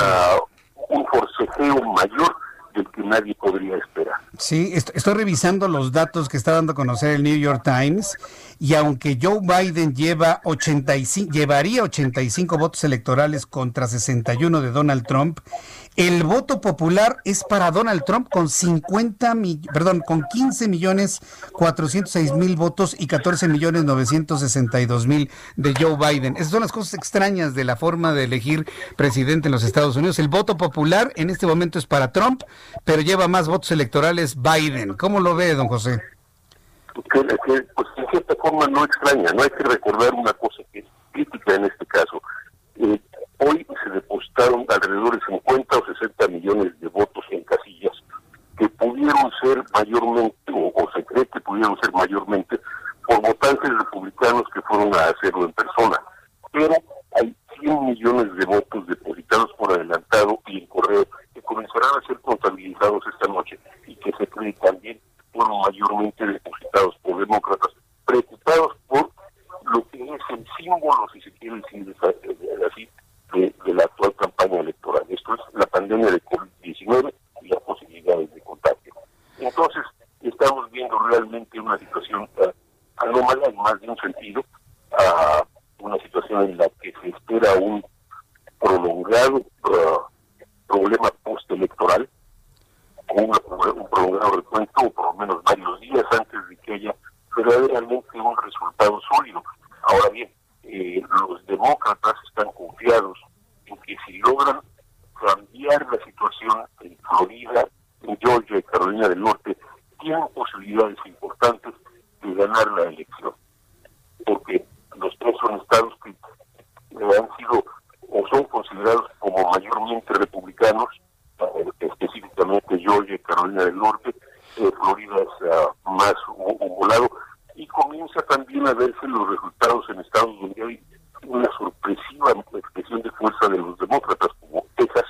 un forcejeo mayor del que nadie podría esperar. Sí, est- estoy revisando los datos que está dando a conocer el New York Times y aunque Joe Biden lleva 85, llevaría 85 votos electorales contra 61 de Donald Trump, el voto popular es para Donald Trump con 50 mi- perdón, con 15 millones 406 mil votos y 14 millones 962 mil de Joe Biden. Esas son las cosas extrañas de la forma de elegir presidente en los Estados Unidos. El voto popular en este momento es para Trump, pero lleva más votos electorales Biden. ¿Cómo lo ve, don José? que, que, pues en cierta forma no extraña, no hay que recordar una cosa que es crítica en este caso. Eh, hoy se depositaron alrededor de 50 o 60 millones de votos en casillas que pudieron ser mayormente, o, o se cree que pudieron ser mayormente, por votantes republicanos que fueron a hacerlo en persona. Pero hay 100 millones de votos depositados por adelantado y en correo que comenzarán a ser contabilizados esta noche y que se cree también fueron mayormente depositados por demócratas, preocupados por lo que es el símbolo, si se quiere decir así, de, la actual campaña electoral. Esto es la pandemia de COVID-19 y las posibilidades de contagio. Entonces, estamos viendo realmente una situación eh, anómala en más de un sentido, a una situación en la que se espera un prolongado eh, problema postelectoral, con un prolongado recuento, por lo menos varios días antes de que haya verdaderamente un resultado sólido. Ahora bien, eh, los demócratas están confiados en que si logran cambiar la situación en Florida, en Georgia y Carolina del Norte, tienen posibilidades importantes de ganar la elección. Porque los tres son estados que eh, han sido o son considerados como mayormente republicanos, eh, específicamente Georgia y Carolina del Norte, Florida es más hu- humolado, y comienza también a verse los resultados en estados donde hay una sorpresiva expresión de fuerza de los demócratas, como Texas,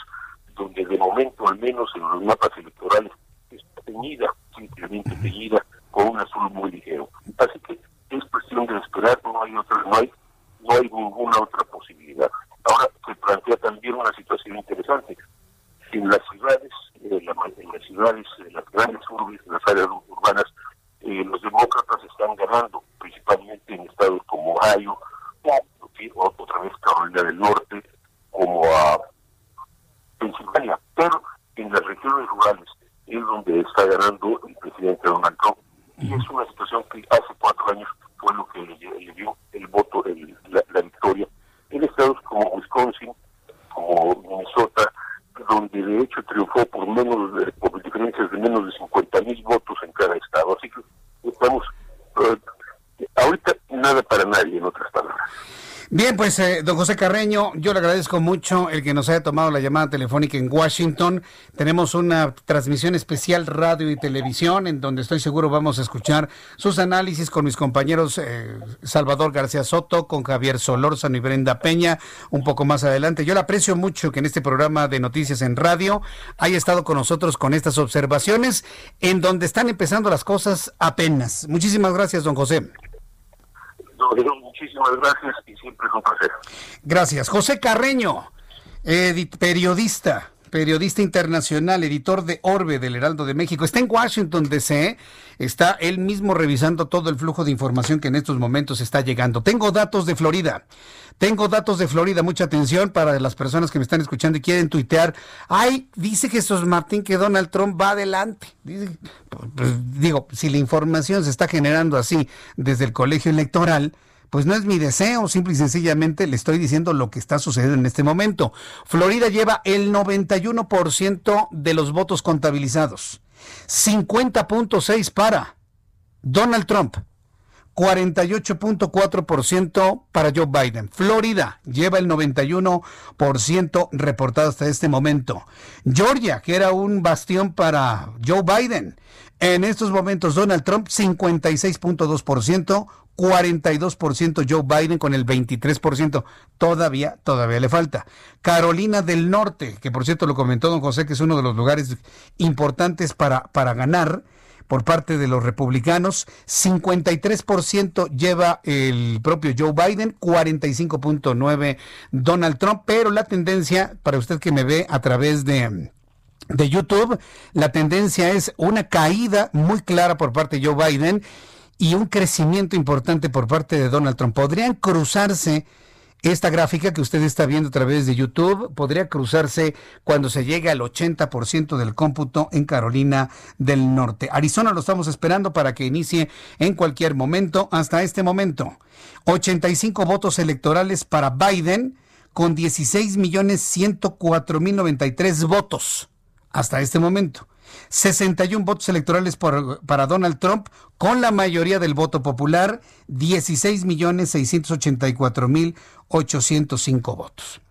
donde de momento, al menos en los mapas electorales, está teñida, simplemente teñida, con un azul muy ligero. Así que es cuestión de esperar, no hay otra, no hay, no hay ninguna otra posibilidad. Ahora se plantea también una situación interesante. En las ciudades, en, la- en las ciudades, en las grandes urbes, en las áreas urbanas, eh, los demócratas están ganando, principalmente en estados como Ohio, o, o otra vez Carolina del Norte, como a Pensilvania, pero en las regiones rurales es donde está ganando el presidente Donald Trump. Y es una situación que hace cuatro años fue lo que le, le dio el voto, el- la, la victoria. En estados como Wisconsin, como Minnesota, donde de hecho triunfó por menos de- por diferencias de menos de 50 mil votos en cada estado. Así que estamos, eh, ahorita nada para nadie, en otras palabras. Bien, pues eh, don José Carreño, yo le agradezco mucho el que nos haya tomado la llamada telefónica en Washington. Tenemos una transmisión especial radio y televisión en donde estoy seguro vamos a escuchar sus análisis con mis compañeros eh, Salvador García Soto, con Javier Solórzano y Brenda Peña un poco más adelante. Yo le aprecio mucho que en este programa de noticias en radio haya estado con nosotros con estas observaciones en donde están empezando las cosas apenas. Muchísimas gracias, don José. Muchísimas gracias y siempre es un placer. Gracias. José Carreño, edit- periodista, periodista internacional, editor de Orbe del Heraldo de México. Está en Washington, D.C. Está él mismo revisando todo el flujo de información que en estos momentos está llegando. Tengo datos de Florida. Tengo datos de Florida, mucha atención para las personas que me están escuchando y quieren tuitear. Ay, dice Jesús Martín que Donald Trump va adelante. pues, digo, si la información se está generando así desde el colegio electoral, pues no es mi deseo, simple y sencillamente le estoy diciendo lo que está sucediendo en este momento. Florida lleva el 91% de los votos contabilizados, 50.6 para Donald Trump, 48.4% para Joe Biden. Florida lleva el 91% reportado hasta este momento. Georgia, que era un bastión para Joe Biden. En estos momentos Donald Trump 56.2%, 42% Joe Biden con el 23%. Todavía, todavía le falta. Carolina del Norte, que por cierto lo comentó don José, que es uno de los lugares importantes para, para ganar por parte de los republicanos. 53% lleva el propio Joe Biden, 45.9 Donald Trump, pero la tendencia, para usted que me ve a través de de YouTube, la tendencia es una caída muy clara por parte de Joe Biden y un crecimiento importante por parte de Donald Trump. Podrían cruzarse esta gráfica que usted está viendo a través de YouTube podría cruzarse cuando se llegue al 80% del cómputo en Carolina del Norte. Arizona lo estamos esperando para que inicie en cualquier momento. Hasta este momento, 85 votos electorales para Biden con 16 millones 104 mil 93 votos. Hasta este momento. 61 votos electorales para Donald Trump, con la mayoría del voto popular, 16 millones 684 mil 805 votos.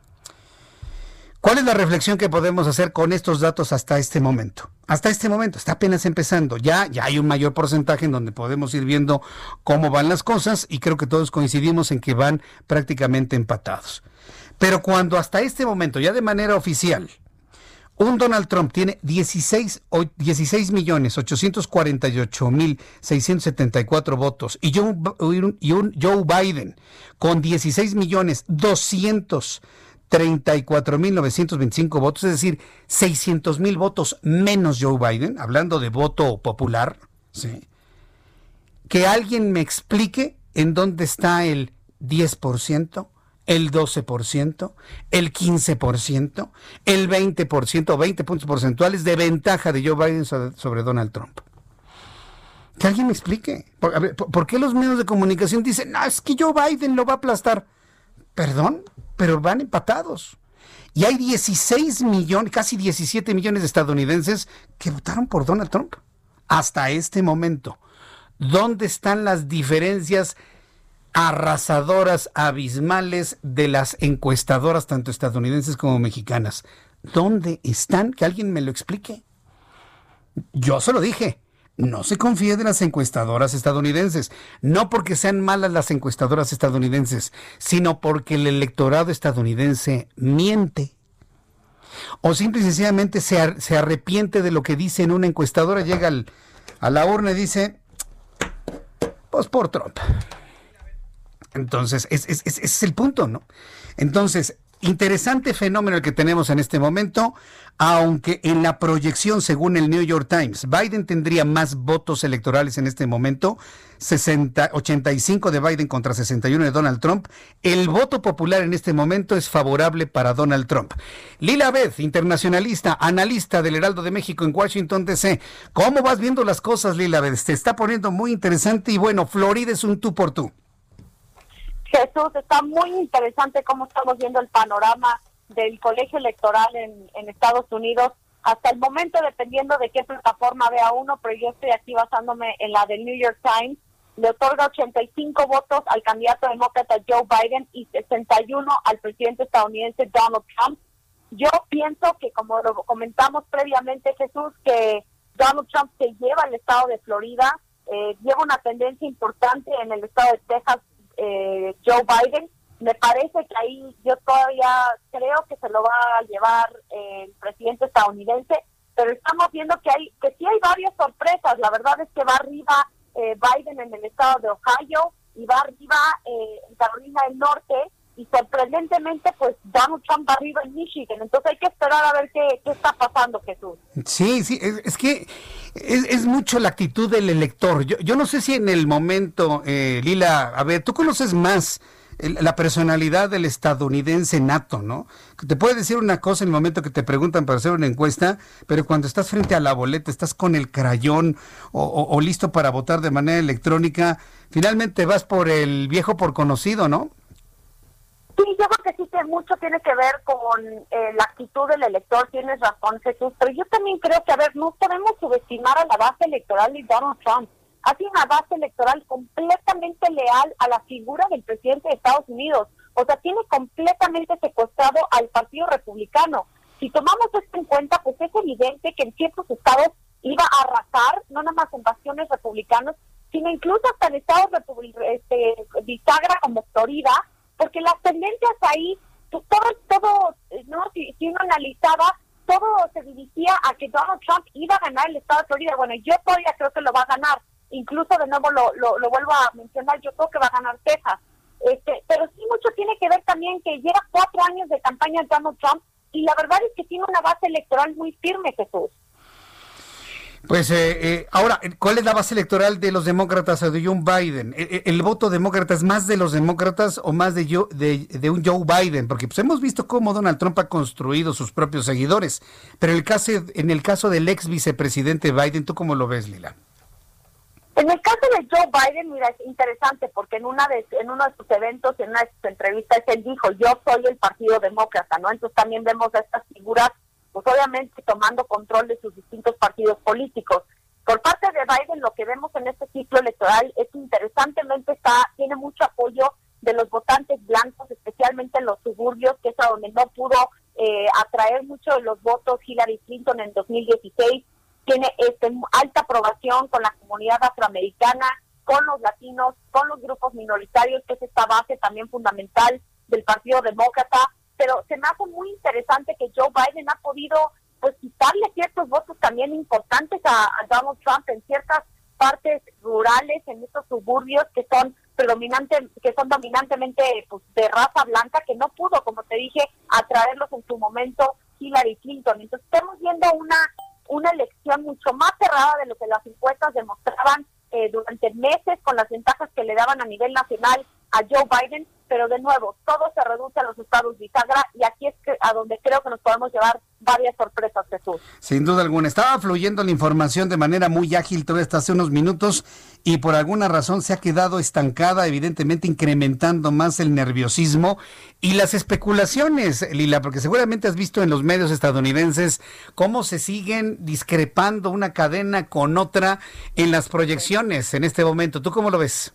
¿Cuál es la reflexión que podemos hacer con estos datos hasta este momento? Hasta este momento, está apenas empezando. Ya, ya hay un mayor porcentaje en donde podemos ir viendo cómo van las cosas y creo que todos coincidimos en que van prácticamente empatados. Pero cuando hasta este momento, ya de manera oficial, un Donald Trump tiene 16, 16 millones 848 mil 674 votos y, y un Joe Biden con 16 millones 234 mil 925 votos, es decir, 600 mil votos menos Joe Biden, hablando de voto popular, ¿sí? que alguien me explique en dónde está el 10%, el 12%, el 15%, el 20%, 20 puntos porcentuales de ventaja de Joe Biden sobre Donald Trump. Que alguien me explique. ¿Por, qué los medios de comunicación dicen, no, es que Joe Biden lo va a aplastar? Perdón, pero van empatados. Y hay 16 millones, casi 17 millones de estadounidenses que votaron por Donald Trump. Hasta este momento. ¿Dónde están las diferencias? Arrasadoras, abismales de las encuestadoras, tanto estadounidenses como mexicanas. ¿Dónde están? Que alguien me lo explique. Yo se lo dije. No se confíe de las encuestadoras estadounidenses, no porque sean malas las encuestadoras estadounidenses, sino porque el electorado estadounidense miente. O simple y sencillamente se, se arrepiente de lo que dice en una encuestadora, llega a la urna y dice, pues por Trump. Entonces, ese es, el punto, ¿no? Entonces, interesante fenómeno el que tenemos en este momento, aunque en la proyección, según el New York Times, Biden tendría más votos electorales en este momento, 60, 85 de Biden contra 61 de Donald Trump, el voto popular en este momento es favorable para Donald Trump. Lila Beth, internacionalista, analista del Heraldo de México en Washington, D.C. ¿Cómo vas viendo las cosas, Lila Beth? Se está poniendo muy interesante y bueno, Florida es un tú por tú. Jesús, está muy interesante cómo estamos viendo el panorama del colegio electoral en, Estados Unidos. Hasta el momento, dependiendo de qué plataforma vea uno, pero yo estoy aquí basándome en la del New York Times, le otorga 85 votos al candidato demócrata Joe Biden y 61 al presidente estadounidense Donald Trump. Yo pienso que, como lo comentamos previamente, Jesús, que Donald Trump se lleva al estado de Florida, eh, lleva una tendencia importante en el estado de Texas eh, Joe Biden. Me parece que ahí yo todavía creo que se lo va a llevar el presidente estadounidense, pero estamos viendo que hay que sí hay varias sorpresas. La verdad es que va arriba eh, Biden en el estado de Ohio y va arriba eh, en Carolina del Norte. Y sorprendentemente pues Donald Trump arriba en Michigan. Entonces hay que esperar a ver qué, qué está pasando, Jesús. Sí, sí, es, que es, mucho la actitud del elector. Yo, yo no sé si en el momento, eh, Lila, a ver, tú conoces más la personalidad del estadounidense nato, ¿no? Te puede decir una cosa en el momento que te preguntan para hacer una encuesta, pero cuando estás frente a la boleta, estás con el crayón o listo para votar de manera electrónica, finalmente vas por el viejo por conocido, ¿no? Sí, yo creo que sí que mucho tiene que ver con eh, la actitud del elector, tienes razón Jesús, pero yo también creo que, a ver, no podemos subestimar a la base electoral de Donald Trump. Ha sido una base electoral completamente leal a la figura del presidente de Estados Unidos. O sea, tiene completamente secuestrado al Partido Republicano. Si tomamos esto en cuenta, pues es evidente que en ciertos estados iba a arrasar, no nada más en bastiones republicanos, sino incluso hasta en estados este, bisagra como Florida, porque las tendencias ahí, pues, todo, todo, ¿no? Si, uno analizaba, todo se dirigía a que Donald Trump iba a ganar el estado de Florida. Bueno, yo todavía creo que lo va a ganar. Incluso de nuevo lo, lo, vuelvo a mencionar, yo creo que va a ganar Texas. Este, pero sí mucho tiene que ver también que lleva cuatro años de campaña Donald Trump y la verdad es que tiene una base electoral muy firme, Jesús. Pues eh, eh, ahora, ¿cuál es la base electoral de los demócratas o de Joe Biden? ¿El, el voto demócrata es más de los demócratas o más de, de, un Joe Biden? Porque pues hemos visto cómo Donald Trump ha construido sus propios seguidores. Pero el caso, en el caso del ex vicepresidente Biden, ¿tú cómo lo ves, Lila? En el caso de Joe Biden, mira, es interesante porque en una de, en uno de sus eventos, en una de sus entrevistas, él dijo, yo soy el Partido Demócrata, ¿no? Entonces también vemos a estas figuras pues obviamente tomando control de sus distintos partidos políticos. Por parte de Biden, lo que vemos en este ciclo electoral es que interesantemente está, tiene mucho apoyo de los votantes blancos, especialmente en los suburbios, que es a donde no pudo eh, atraer mucho de los votos Hillary Clinton en 2016. Tiene este, alta aprobación con la comunidad afroamericana, con los latinos, con los grupos minoritarios, que es esta base también fundamental del Partido Demócrata pero se me hace muy interesante que Joe Biden ha podido pues quitarle ciertos votos también importantes a, Donald Trump en ciertas partes rurales, en estos suburbios que son predominante, que son dominantemente pues, de raza blanca, que no pudo, como te dije, atraerlos en su momento Hillary Clinton. Entonces estamos viendo una, una elección mucho más cerrada de lo que las encuestas demostraban eh, durante meses con las ventajas que le daban a nivel nacional a Joe Biden, pero de nuevo, todo se reduce a los estados bisagra y aquí es a donde creo que nos podemos llevar varias sorpresas, Jesús. Sin duda alguna. Estaba fluyendo la información de manera muy ágil todo esto hace unos minutos y por alguna razón se ha quedado estancada, evidentemente incrementando más el nerviosismo y las especulaciones, Lila, porque seguramente has visto en los medios estadounidenses cómo se siguen discrepando una cadena con otra en las proyecciones en este momento. ¿Tú cómo lo ves?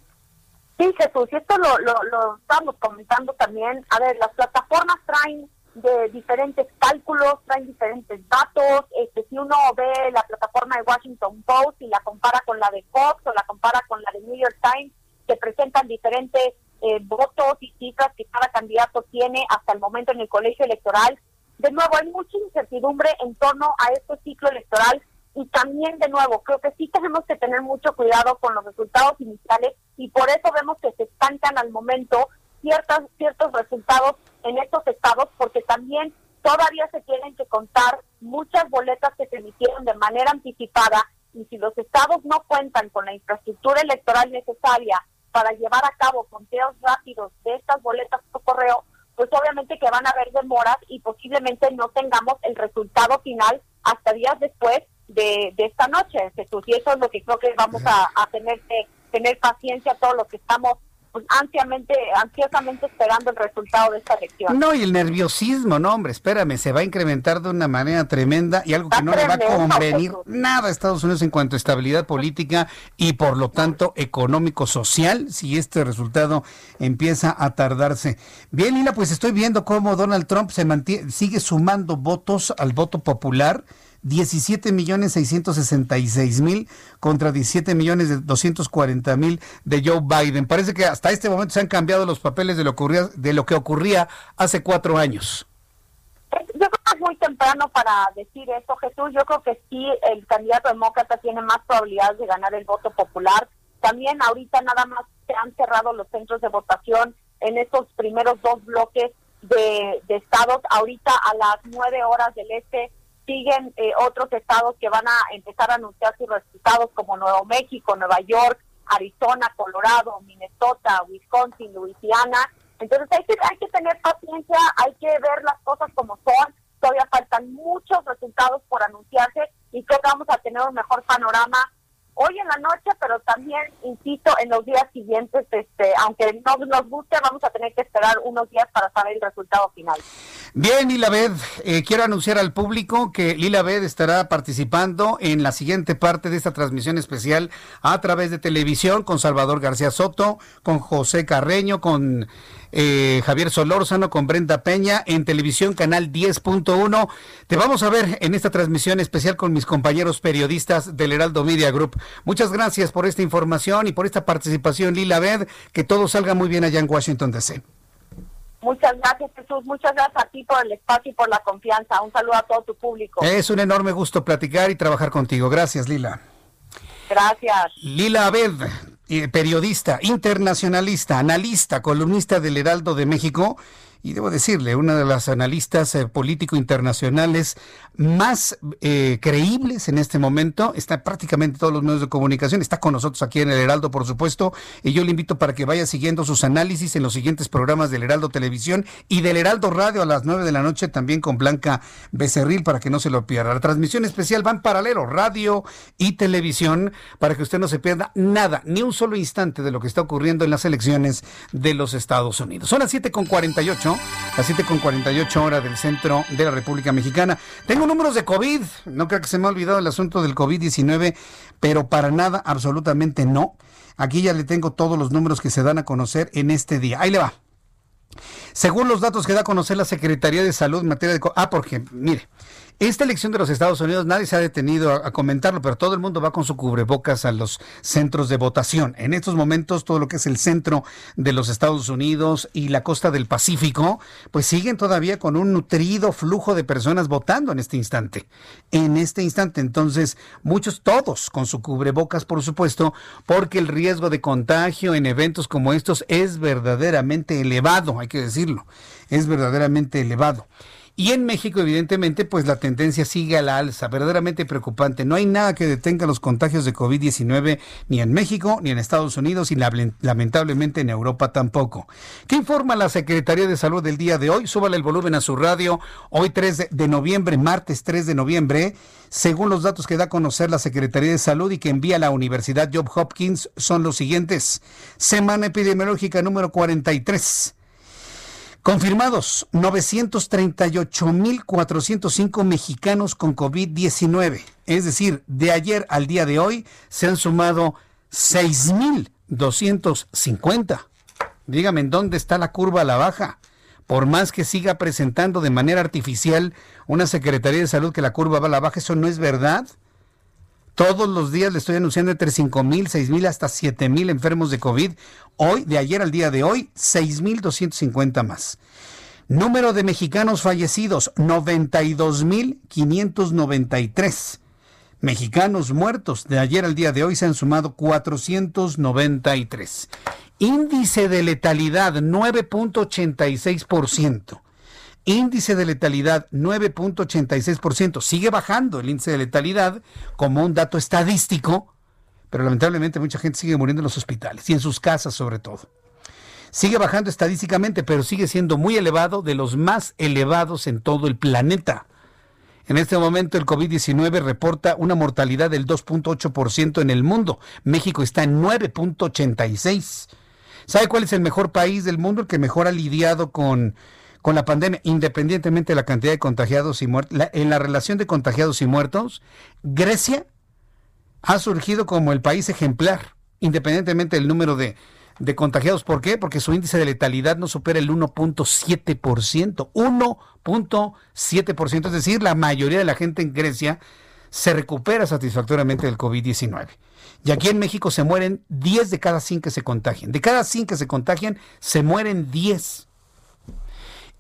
Sí, Jesús, y esto lo, lo, estamos comentando también. A ver, las plataformas traen de diferentes cálculos, traen diferentes datos. Este, si uno ve la plataforma de Washington Post y la compara con la de Fox o la compara con la de New York Times, que presentan diferentes eh, votos y cifras que cada candidato tiene hasta el momento en el colegio electoral. De nuevo, hay mucha incertidumbre en torno a este ciclo electoral y también, de nuevo, creo que sí tenemos que tener mucho cuidado con los resultados iniciales y por eso vemos que se estancan al momento ciertas, ciertos resultados en estos estados, porque también todavía se tienen que contar muchas boletas que se emitieron de manera anticipada y si los estados no cuentan con la infraestructura electoral necesaria para llevar a cabo conteos rápidos de estas boletas por correo, pues obviamente que van a haber demoras y posiblemente no tengamos el resultado final hasta días después de, esta noche, Jesús. Y eso es lo que creo que vamos a, a tener que tener paciencia todos los que estamos pues, ansiamente, ansiosamente esperando el resultado de esta elección. No, y el nerviosismo, no, hombre, espérame, se va a incrementar de una manera tremenda y algo que no le va a convenir nada a Estados Unidos en cuanto a estabilidad política y por lo tanto económico-social si este resultado empieza a tardarse. Bien, Lila, pues estoy viendo cómo Donald Trump se mantiene, sigue sumando votos al voto popular 17 millones 666 mil contra 17 millones de 240 mil de Joe Biden. Parece que hasta este momento se han cambiado los papeles de lo, ocurría, de lo que ocurría hace cuatro años. Yo creo que es muy temprano para decir eso, Jesús. Yo creo que sí, el candidato demócrata tiene más probabilidades de ganar el voto popular. También ahorita nada más se han cerrado los centros de votación en estos primeros dos bloques de, de estados. Ahorita a las nueve horas del este siguen eh, otros estados que van a empezar a anunciar sus resultados como Nuevo México, Nueva York, Arizona, Colorado, Minnesota, Wisconsin, Louisiana. Entonces hay que, hay que tener paciencia, hay que ver las cosas como son. Todavía faltan muchos resultados por anunciarse y creo que vamos a tener un mejor panorama hoy en la noche, pero también, insisto, en los días siguientes, este, aunque no nos guste, vamos a tener que esperar unos días para saber el resultado final. Bien, Lila Bed, eh, quiero anunciar al público que Lila Bed estará participando en la siguiente parte de esta transmisión especial a través de televisión con Salvador García Soto, con José Carreño, con eh, Javier Solórzano con Brenda Peña en televisión canal 10.1. Te vamos a ver en esta transmisión especial con mis compañeros periodistas del Heraldo Media Group. Muchas gracias por esta información y por esta participación, Lila Bed. Que todo salga muy bien allá en Washington DC. Muchas gracias, Jesús. Muchas gracias a ti por el espacio y por la confianza. Un saludo a todo tu público. Es un enorme gusto platicar y trabajar contigo. Gracias, Lila. Gracias. Lila Abed, eh, periodista, internacionalista, analista, columnista del Heraldo de México y debo decirle, una de las analistas eh, político internacionales más eh, creíbles en este momento, está prácticamente todos los medios de comunicación, está con nosotros aquí en el Heraldo, por supuesto, y yo le invito para que vaya siguiendo sus análisis en los siguientes programas del Heraldo Televisión y del Heraldo Radio a las 9 de la noche también con Blanca Becerril para que no se lo pierda. La transmisión especial va en paralelo, radio y televisión, para que usted no se pierda nada, ni un solo instante de lo que está ocurriendo en las elecciones de los Estados Unidos. Son las 7 48 las 7 con 48 horas del centro de la República Mexicana. Tengo números de COVID, no creo que se me ha olvidado el asunto del COVID-19, pero para nada, absolutamente no. Aquí ya le tengo todos los números que se dan a conocer en este día. Ahí le va. Según los datos que da a conocer la Secretaría de Salud en materia de... Ah, porque, mire, esta elección de los Estados Unidos nadie se ha detenido a, comentarlo, pero todo el mundo va con su cubrebocas a los centros de votación. En estos momentos todo lo que es el centro de los Estados Unidos y la costa del Pacífico, pues siguen todavía con un nutrido flujo de personas votando en este instante. En este instante, entonces, muchos, todos con su cubrebocas, por supuesto, porque el riesgo de contagio en eventos como estos es verdaderamente elevado, hay que decirlo, es verdaderamente elevado. Y en México, evidentemente, pues la tendencia sigue a la alza, verdaderamente preocupante. No hay nada que detenga los contagios de COVID-19 ni en México, ni en Estados Unidos y lamentablemente en Europa tampoco. ¿Qué informa la Secretaría de Salud del día de hoy? Súbale el volumen a su radio. Hoy 3 de noviembre, martes 3 de noviembre, según los datos que da a conocer la Secretaría de Salud y que envía la Universidad Job Hopkins, son los siguientes. Semana epidemiológica número 43. Confirmados 938.405 mexicanos con COVID-19. Es decir, de ayer al día de hoy se han sumado 6.250. Dígame, ¿en dónde está la curva a la baja? Por más que siga presentando de manera artificial una Secretaría de Salud que la curva va a la baja, eso no es verdad. Todos los días le estoy anunciando entre 5 mil, 6 mil, hasta 7 mil enfermos de COVID. Hoy, de ayer al día de hoy, 6 mil 250 más. Número de mexicanos fallecidos, 92 mil 593. Mexicanos muertos, de ayer al día de hoy se han sumado 493. Índice de letalidad, 9.86%. Índice de letalidad 9.86%. Sigue bajando el índice de letalidad como un dato estadístico, pero lamentablemente mucha gente sigue muriendo en los hospitales y en sus casas sobre todo. Sigue bajando estadísticamente, pero sigue siendo muy elevado, de los más elevados en todo el planeta. En este momento el COVID-19 reporta una mortalidad del 2.8% en el mundo. México está en 9.86. ¿Sabe cuál es el mejor país del mundo? El que mejor ha lidiado con con la pandemia, independientemente de la cantidad de contagiados y muertos, en la relación de contagiados y muertos, Grecia ha surgido como el país ejemplar, independientemente del número de, de contagiados. ¿Por qué? Porque su índice de letalidad no supera el 1.7%. 1.7%. Es decir, la mayoría de la gente en Grecia se recupera satisfactoriamente del COVID-19. Y aquí en México se mueren 10 de cada 100 que se contagian. De cada 100 que se contagian, se mueren 10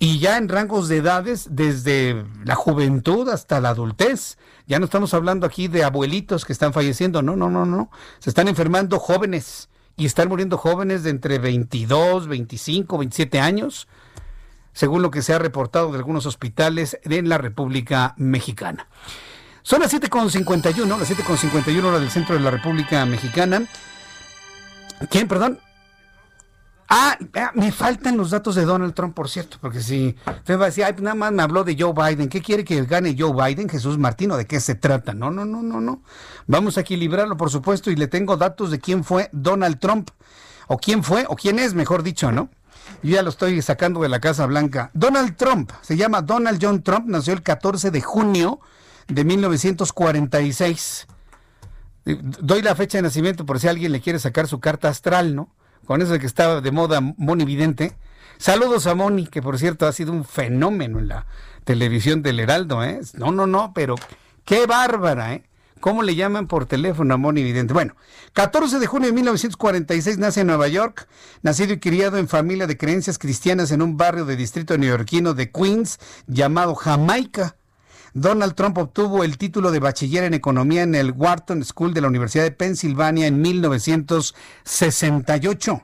y ya en rangos de edades, desde la juventud hasta la adultez. Ya no estamos hablando aquí de abuelitos que están falleciendo, no, no, no, no. Se están enfermando jóvenes y están muriendo jóvenes de entre 22, 25, 27 años, según lo que se ha reportado de algunos hospitales en la República Mexicana. Son las 7.51, las 7.51 horas del centro de la República Mexicana. ¿Quién, perdón? Ah, me faltan los datos de Donald Trump, por cierto, porque si usted va a decir, nada más me habló de Joe Biden, ¿qué quiere que gane Joe Biden, Jesús Martino? ¿De qué se trata? No, no, no, no, no. Vamos a equilibrarlo, por supuesto, y le tengo datos de quién fue Donald Trump, o quién fue, o quién es, mejor dicho, ¿no? Yo ya lo estoy sacando de la Casa Blanca. Donald Trump, se llama Donald John Trump, nació el 14 de junio de 1946. Doy la fecha de nacimiento por si alguien le quiere sacar su carta astral, ¿no? Con eso de que estaba de moda Moni Vidente. Saludos a Moni, que por cierto ha sido un fenómeno en la televisión del Heraldo, ¿eh? No, no, no, pero qué bárbara, ¿eh? ¿Cómo le llaman por teléfono a Moni Vidente? Bueno, 14 de junio de 1946 nace en Nueva York, nacido y criado en familia de creencias cristianas en un barrio de distrito neoyorquino de Queens llamado Jamaica. Donald Trump obtuvo el título de bachiller en economía en el Wharton School de la Universidad de Pensilvania en 1968.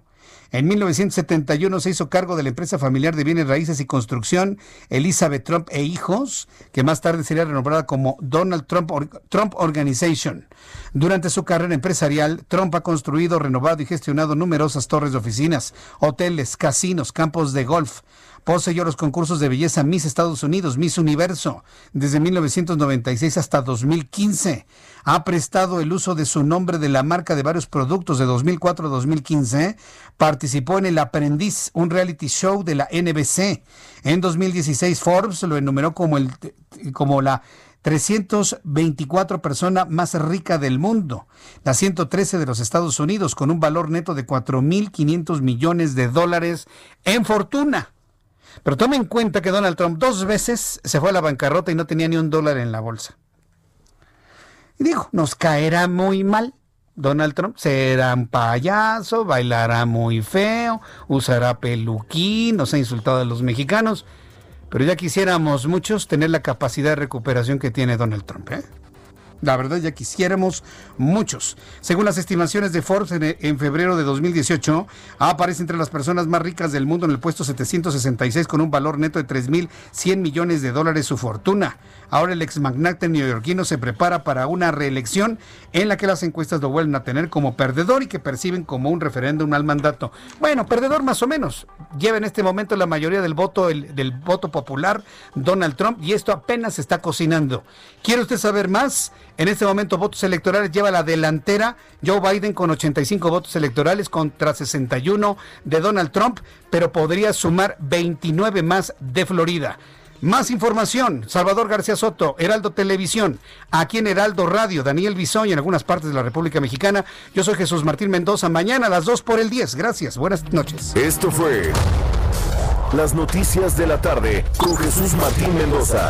En 1971 se hizo cargo de la empresa familiar de bienes raíces y construcción Elizabeth Trump e Hijos, que más tarde sería renombrada como Donald Trump, Trump Organization. Durante su carrera empresarial, Trump ha construido, renovado y gestionado numerosas torres de oficinas, hoteles, casinos, campos de golf, Poseyó los concursos de belleza Miss Estados Unidos, Miss Universo, desde 1996 hasta 2015. Ha prestado el uso de su nombre de la marca de varios productos de 2004 a 2015. Participó en El Aprendiz, un reality show de la NBC. En 2016 Forbes lo enumeró como, el, como la 324 persona más rica del mundo, la 113 de los Estados Unidos, con un valor neto de 4.500 millones de dólares en fortuna. Pero tome en cuenta que Donald Trump dos veces se fue a la bancarrota y no tenía ni un dólar en la bolsa. Y dijo, nos caerá muy mal. Donald Trump será un payaso, bailará muy feo, usará peluquín, nos ha insultado a los mexicanos. Pero ya quisiéramos muchos tener la capacidad de recuperación que tiene Donald Trump. ¿eh? La verdad ya quisiéramos muchos. Según las estimaciones de Forbes en, febrero de 2018, aparece entre las personas más ricas del mundo en el puesto 766 con un valor neto de 3.100 millones de dólares su fortuna. Ahora el ex magnate neoyorquino se prepara para una reelección en la que las encuestas lo vuelven a tener como perdedor y que perciben como un referéndum al mandato. Bueno, perdedor más o menos. Lleva en este momento la mayoría del voto, del voto popular Donald Trump y esto apenas se está cocinando. ¿Quiere usted saber más? En este momento, votos electorales lleva la delantera Joe Biden con 85 votos electorales contra 61 de Donald Trump, pero podría sumar 29 más de Florida. Más información, Salvador García Soto, Heraldo Televisión, aquí en Heraldo Radio, Daniel Bisoño en algunas partes de la República Mexicana. Yo soy Jesús Martín Mendoza, mañana a las 2 por el 10. Gracias, buenas noches. Esto fue las noticias de la tarde con Jesús Martín Mendoza.